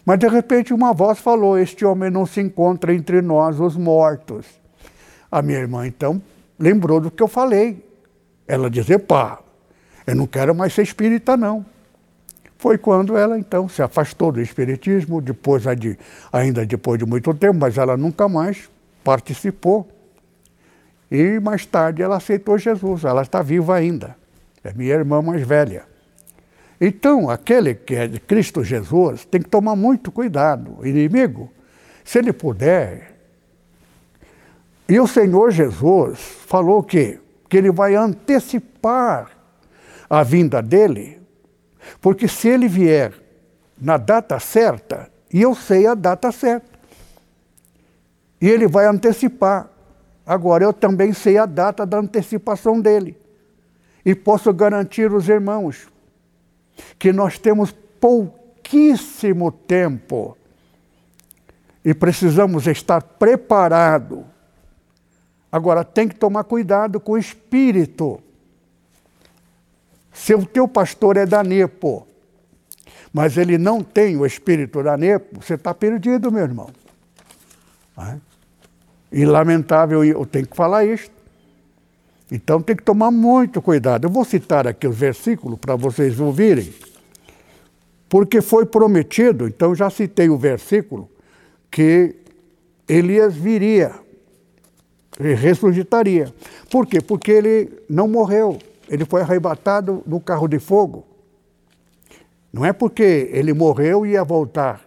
Mas de repente uma voz falou: Este homem não se encontra entre nós, os mortos. A minha irmã então lembrou do que eu falei. Ela dizia: Pá, eu não quero mais ser espírita, não. Foi quando ela então se afastou do espiritismo, depois ainda depois de muito tempo, mas ela nunca mais participou e mais tarde ela aceitou Jesus, ela está viva ainda. É minha irmã mais velha. Então, aquele que é de Cristo Jesus tem que tomar muito cuidado. Inimigo, se ele puder. E o Senhor Jesus falou que, que ele vai antecipar a vinda dele, porque se ele vier na data certa, e eu sei a data certa, e ele vai antecipar. Agora, eu também sei a data da antecipação dele. E posso garantir os irmãos que nós temos pouquíssimo tempo e precisamos estar preparados. Agora, tem que tomar cuidado com o espírito. Se o teu pastor é da Nepo, mas ele não tem o espírito da Nepo, você está perdido, meu irmão. É? E lamentável, eu tenho que falar isso. Então tem que tomar muito cuidado. Eu vou citar aqui os versículos para vocês ouvirem, porque foi prometido, então já citei o versículo, que Elias viria, ressuscitaria. Por quê? Porque ele não morreu, ele foi arrebatado no carro de fogo. Não é porque ele morreu e ia voltar.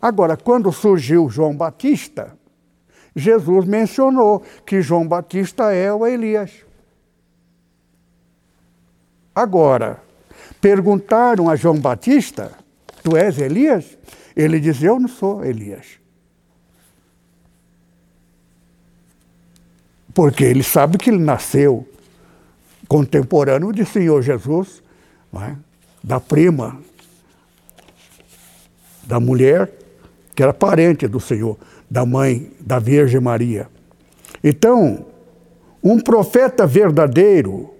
Agora, quando surgiu João Batista, Jesus mencionou que João Batista é o Elias. Agora, Perguntaram a João Batista: Tu és Elias? Ele diz: Eu não sou Elias. Porque ele sabe que ele nasceu contemporâneo de Senhor Jesus, é? da prima, da mulher que era parente do Senhor, da mãe da Virgem Maria. Então, um profeta verdadeiro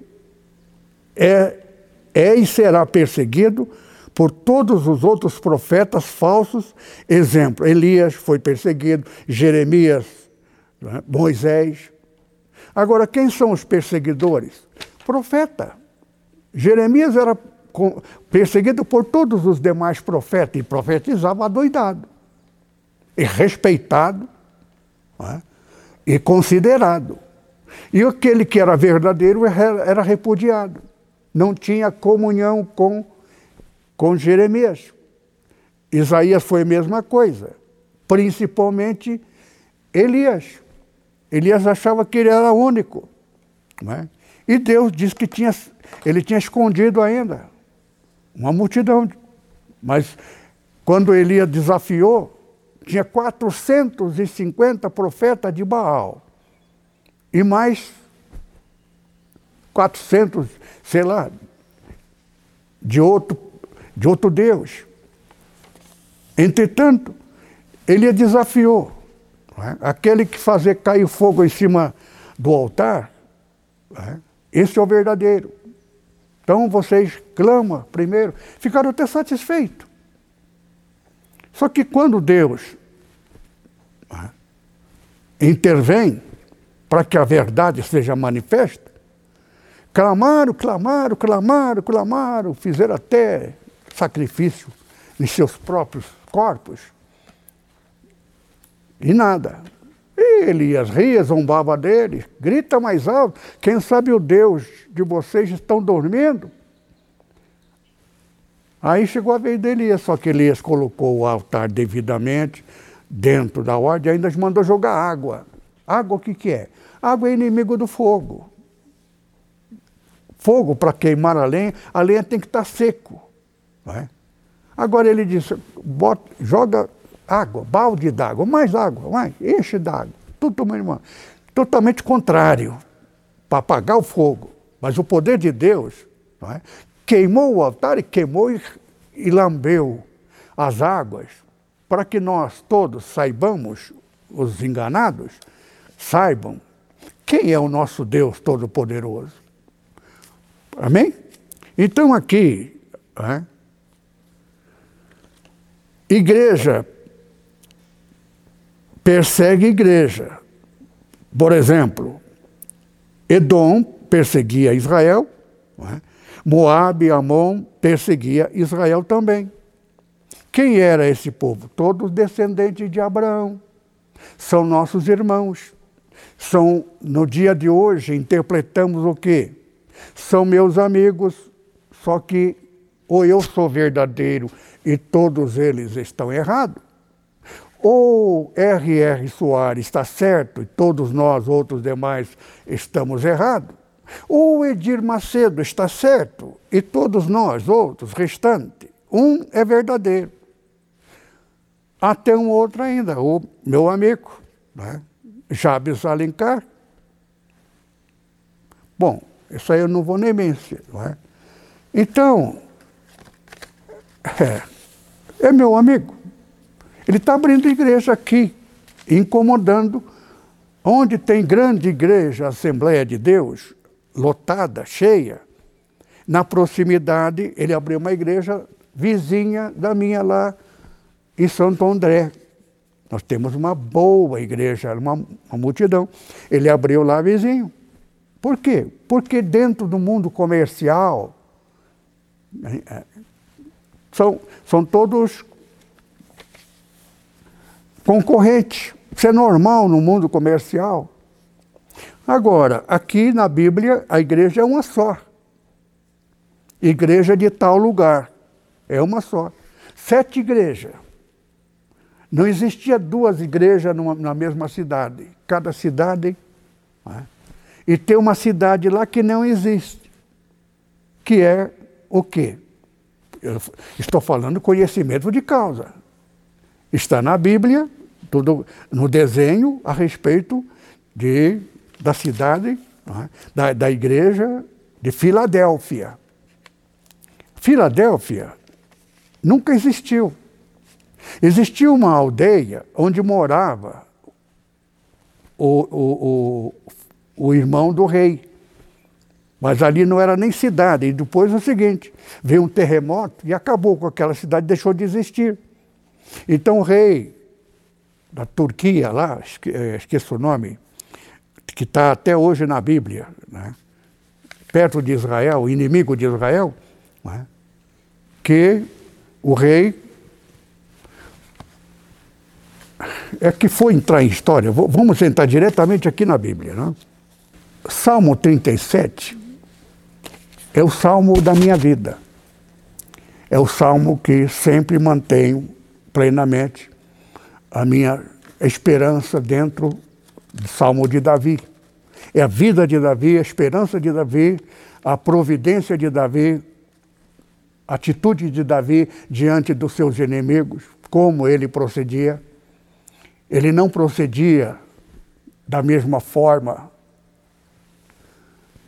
é, é e será perseguido por todos os outros profetas falsos. Exemplo, Elias foi perseguido, Jeremias, né, Moisés. Agora, quem são os perseguidores? Profeta. Jeremias era perseguido por todos os demais profetas e profetizava adoidado, e respeitado é? e considerado. E aquele que era verdadeiro era repudiado, não tinha comunhão com, com Jeremias. Isaías foi a mesma coisa, principalmente Elias. Elias achava que ele era único. É? E Deus disse que tinha, ele tinha escondido ainda uma multidão. Mas quando Elias desafiou, tinha 450 profetas de Baal. E mais 400, sei lá, de outro, de outro Deus. Entretanto, ele desafiou. É? Aquele que fazer cair fogo em cima do altar, é? esse é o verdadeiro. Então vocês clamam primeiro, ficaram até satisfeitos. Só que quando Deus né, intervém para que a verdade seja manifesta, clamaram, clamaram, clamaram, clamaram, fizeram até sacrifício em seus próprios corpos. E nada. Elias ria, zombava dele, grita mais alto. Quem sabe o Deus de vocês estão dormindo? Aí chegou a vez de Elias, só que Elias colocou o altar devidamente dentro da ordem e ainda mandou jogar água. Água o que, que é? Água é inimigo do fogo. Fogo para queimar a lenha, a lenha tem que estar seco. É? Agora ele disse: bota, joga água, balde d'água, mais água, mais, enche d'água. Totalmente, totalmente contrário, para apagar o fogo. Mas o poder de Deus é? queimou o altar e queimou e, e lambeu as águas, para que nós todos saibamos, os enganados, saibam quem é o nosso Deus Todo-Poderoso. Amém? Então aqui, é? igreja persegue igreja. Por exemplo, Edom perseguia Israel, é? Moab e Amon perseguia Israel também. Quem era esse povo? Todos descendentes de Abraão. São nossos irmãos. São, no dia de hoje, interpretamos o quê? São meus amigos, só que ou eu sou verdadeiro e todos eles estão errados, ou R.R. Soares está certo e todos nós, outros demais, estamos errados, ou Edir Macedo está certo e todos nós, outros, restantes, um é verdadeiro. Até um outro ainda, o meu amigo, né? Jabes Alencar. Bom, isso aí eu não vou nem mencionar. É? Então, é, é meu amigo. Ele está abrindo igreja aqui, incomodando. Onde tem grande igreja, Assembleia de Deus, lotada, cheia, na proximidade, ele abriu uma igreja vizinha da minha lá em Santo André. Nós temos uma boa igreja, uma, uma multidão. Ele abriu lá vizinho. Por quê? Porque dentro do mundo comercial, né, é, são, são todos concorrente. Isso é normal no mundo comercial. Agora, aqui na Bíblia, a igreja é uma só. Igreja de tal lugar. É uma só. Sete igrejas. Não existia duas igrejas numa, na mesma cidade. Cada cidade. Né? E tem uma cidade lá que não existe. Que é o quê? eu estou falando conhecimento de causa. Está na Bíblia, tudo no desenho a respeito de, da cidade, é? da, da igreja de Filadélfia. Filadélfia nunca existiu. Existia uma aldeia onde morava o, o, o, o irmão do rei. Mas ali não era nem cidade. E depois é o seguinte: veio um terremoto e acabou com aquela cidade, deixou de existir. Então o rei da Turquia, lá, eh, esqueço o nome, que está até hoje na Bíblia, né? perto de Israel, inimigo de Israel, né? que o rei é que foi entrar em história. Vamos entrar diretamente aqui na Bíblia. Né? Salmo 37 é o salmo da minha vida. É o salmo que sempre mantenho plenamente a minha esperança dentro do salmo de Davi. É a vida de Davi, a esperança de Davi, a providência de Davi, a atitude de Davi diante dos seus inimigos, como ele procedia. Ele não procedia da mesma forma,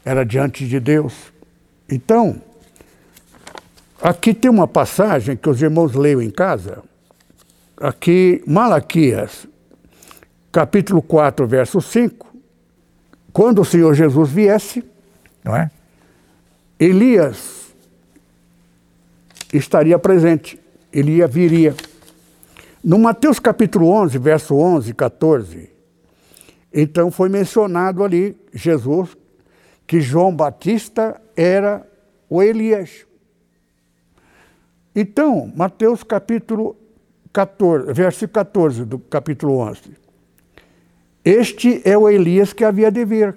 era diante de Deus. Então, aqui tem uma passagem que os irmãos leiam em casa, aqui, Malaquias, capítulo 4, verso 5, quando o Senhor Jesus viesse, não é? Elias estaria presente, ele viria. No Mateus capítulo 11, verso 11 e 14, então foi mencionado ali Jesus que João Batista era o Elias. Então, Mateus capítulo 14, verso 14 do capítulo 11. Este é o Elias que havia de vir.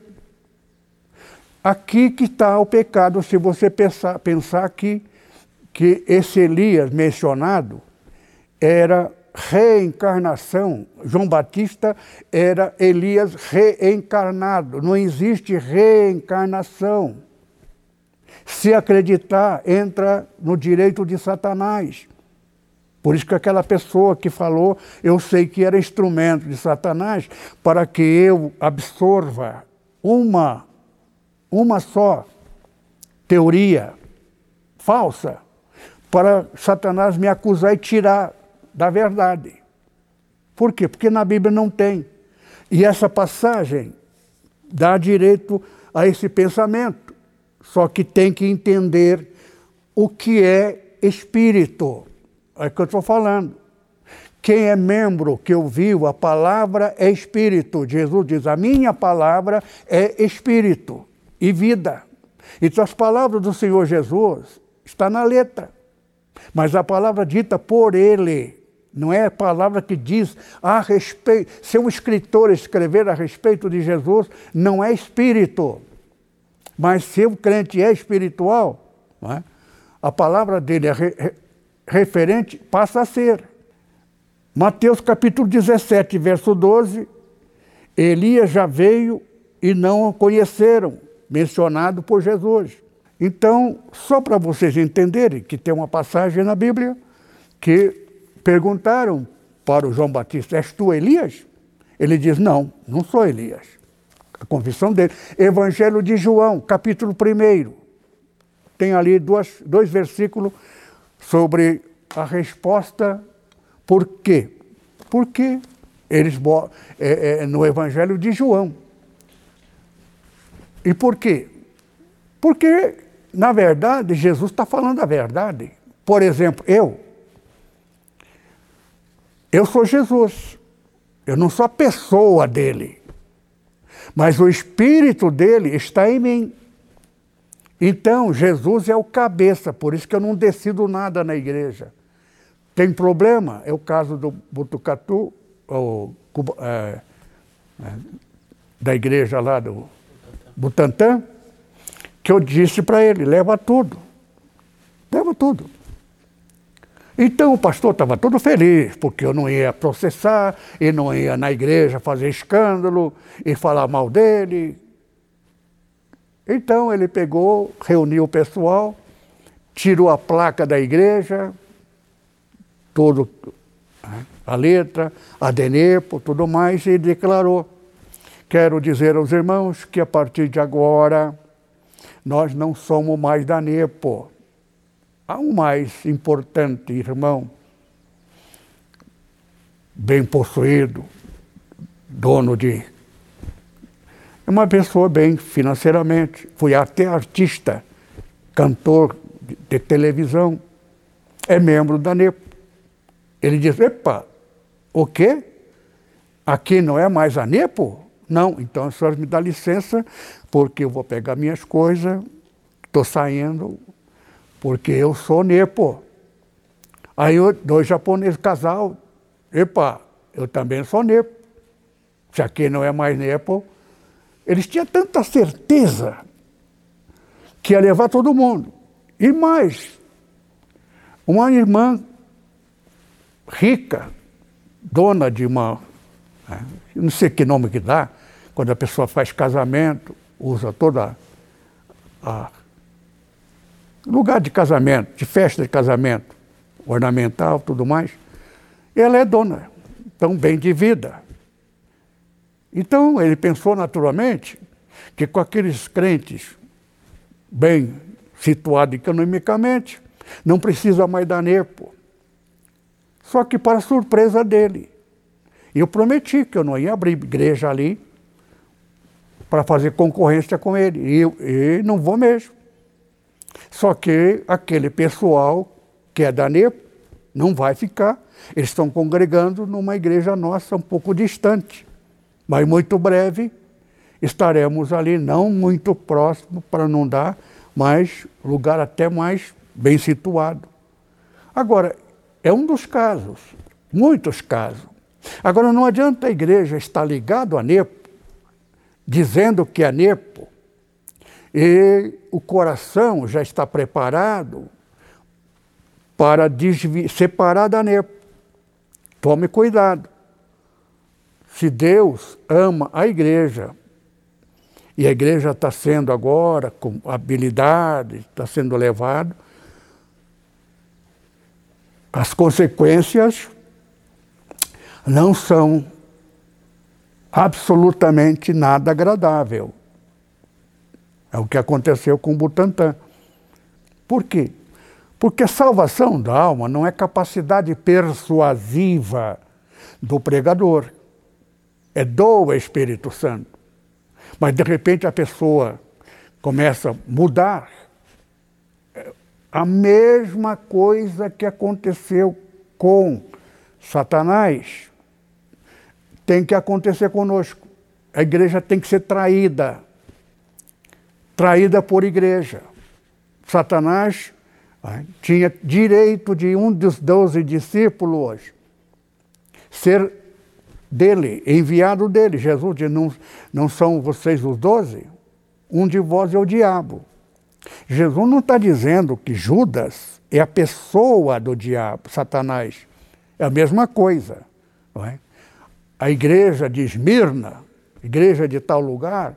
Aqui que está o pecado, se você pensar, pensar que, que esse Elias mencionado era reencarnação. João Batista era Elias reencarnado. Não existe reencarnação. Se acreditar, entra no direito de Satanás. Por isso que aquela pessoa que falou, eu sei que era instrumento de Satanás para que eu absorva uma, uma só teoria falsa para Satanás me acusar e tirar da verdade. Por quê? Porque na Bíblia não tem. E essa passagem dá direito a esse pensamento. Só que tem que entender o que é espírito. É o que eu estou falando. Quem é membro que ouviu a palavra é espírito. Jesus diz: a minha palavra é espírito e vida. Então as palavras do Senhor Jesus está na letra. Mas a palavra dita por ele não é a palavra que diz a respeito. Se um escritor escrever a respeito de Jesus, não é espírito. Mas se o crente é espiritual, é? a palavra dele é referente, passa a ser. Mateus capítulo 17, verso 12. Elias já veio e não o conheceram, mencionado por Jesus. Então, só para vocês entenderem que tem uma passagem na Bíblia que Perguntaram para o João Batista: És tu Elias? Ele diz: Não, não sou Elias. A confissão dele. Evangelho de João, capítulo 1. Tem ali duas, dois versículos sobre a resposta por quê. Porque eles é, é, no Evangelho de João. E por quê? Porque, na verdade, Jesus está falando a verdade. Por exemplo, eu, eu sou Jesus. Eu não sou a pessoa dele. Mas o espírito dele está em mim. Então, Jesus é o cabeça, por isso que eu não decido nada na igreja. Tem problema? É o caso do Butucatu, ou, é, é, da igreja lá do Butantã, que eu disse para ele: leva tudo. Leva tudo. Então o pastor estava todo feliz, porque eu não ia processar, e não ia na igreja fazer escândalo e falar mal dele. Então ele pegou, reuniu o pessoal, tirou a placa da igreja, todo a letra, a Denepo, tudo mais, e declarou: Quero dizer aos irmãos que a partir de agora nós não somos mais da Nepo. Há um mais importante irmão, bem possuído, dono de. É uma pessoa bem financeiramente. Fui até artista, cantor de televisão, é membro da NEPO. Ele diz: Epa, o quê? Aqui não é mais a NEPO? Não, então a senhora me dá licença, porque eu vou pegar minhas coisas, estou saindo, porque eu sou NEPO. Aí dois japoneses, casal, epa, eu também sou NEPO. Se aqui não é mais NEPO, eles tinham tanta certeza que ia levar todo mundo. E mais, uma irmã rica, dona de uma. Né, não sei que nome que dá, quando a pessoa faz casamento, usa toda a. lugar de casamento, de festa de casamento, ornamental, tudo mais. Ela é dona, então bem de vida. Então ele pensou naturalmente que com aqueles crentes bem situado economicamente, não precisa mais da NEPO. Só que para surpresa dele, eu prometi que eu não ia abrir igreja ali para fazer concorrência com ele, e, e não vou mesmo. Só que aquele pessoal que é da NEPO não vai ficar. Eles estão congregando numa igreja nossa um pouco distante. Mas muito breve estaremos ali, não muito próximo, para não dar mas lugar até mais bem situado. Agora, é um dos casos, muitos casos. Agora, não adianta a igreja estar ligado a Nepo, dizendo que é Nepo, e o coração já está preparado para separar da Nepo. Tome cuidado. Se Deus ama a igreja, e a igreja está sendo agora, com habilidade, está sendo levado. As consequências não são absolutamente nada agradável. É o que aconteceu com Butantan. Por quê? Porque a salvação da alma não é capacidade persuasiva do pregador, é do Espírito Santo. Mas de repente a pessoa começa a mudar. A mesma coisa que aconteceu com Satanás tem que acontecer conosco. A igreja tem que ser traída. Traída por igreja. Satanás tinha direito de um dos doze discípulos ser dele, enviado dele. Jesus diz: não, não são vocês os doze? Um de vós é o diabo. Jesus não está dizendo que Judas é a pessoa do diabo, Satanás. É a mesma coisa. É? A igreja de Esmirna, igreja de tal lugar,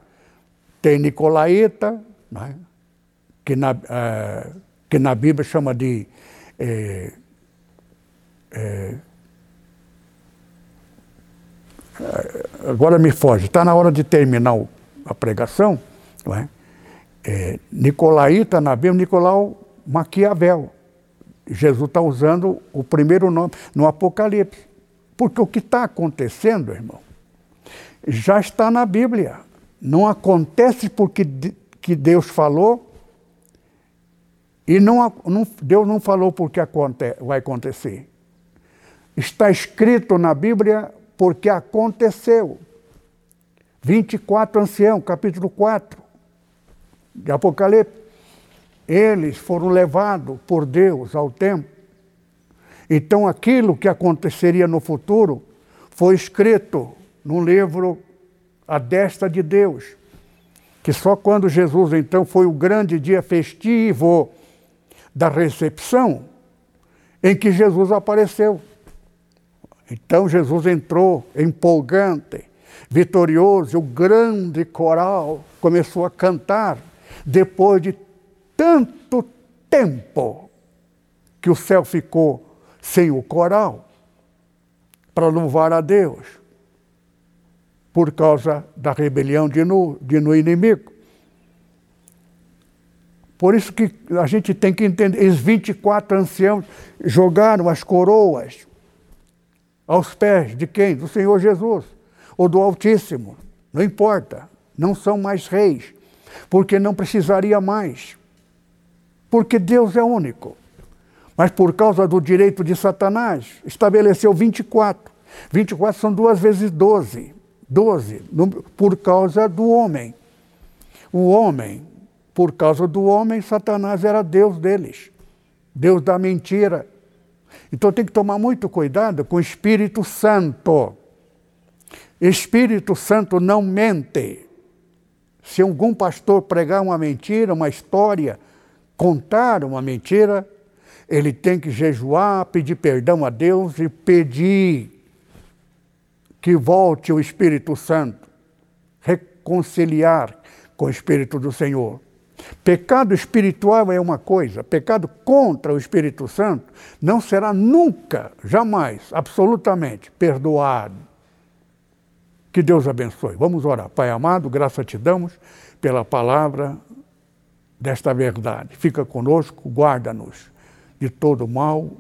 tem Nicolaíta, é? que, na, uh, que na Bíblia chama de. Eh, eh, agora me foge, está na hora de terminar a pregação, não é? É, Nicolaíta na Bíblia, Nicolau Maquiavel. Jesus está usando o primeiro nome no Apocalipse. Porque o que está acontecendo, irmão, já está na Bíblia. Não acontece porque que Deus falou e não, não, Deus não falou porque vai acontecer. Está escrito na Bíblia porque aconteceu. 24 ancião, capítulo 4 de Apocalipse. Eles foram levados por Deus ao templo. Então aquilo que aconteceria no futuro foi escrito num livro à destra de Deus. Que só quando Jesus então foi o grande dia festivo da recepção em que Jesus apareceu. Então Jesus entrou empolgante, vitorioso, o grande coral começou a cantar depois de tanto tempo que o céu ficou sem o coral para louvar a Deus por causa da rebelião de no, de no inimigo. Por isso que a gente tem que entender, os 24 anciãos jogaram as coroas aos pés de quem? Do Senhor Jesus, ou do Altíssimo, não importa, não são mais reis, porque não precisaria mais, porque Deus é único. Mas por causa do direito de Satanás, estabeleceu 24. 24 são duas vezes 12. 12, por causa do homem. O homem, por causa do homem, Satanás era Deus deles, Deus da mentira. Então tem que tomar muito cuidado com o Espírito Santo. Espírito Santo não mente. Se algum pastor pregar uma mentira, uma história, contar uma mentira, ele tem que jejuar, pedir perdão a Deus e pedir que volte o Espírito Santo, reconciliar com o Espírito do Senhor. Pecado espiritual é uma coisa, pecado contra o Espírito Santo não será nunca, jamais, absolutamente perdoado. Que Deus abençoe. Vamos orar. Pai amado, graça te damos pela palavra desta verdade. Fica conosco, guarda-nos de todo mal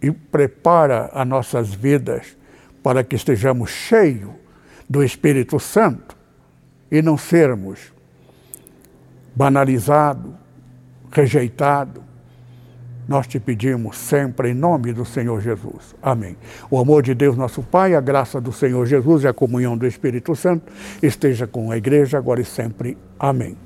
e prepara as nossas vidas para que estejamos cheios do Espírito Santo e não sermos banalizados, rejeitados. Nós te pedimos sempre em nome do Senhor Jesus. Amém. O amor de Deus, nosso Pai, a graça do Senhor Jesus e a comunhão do Espírito Santo esteja com a igreja agora e sempre. Amém.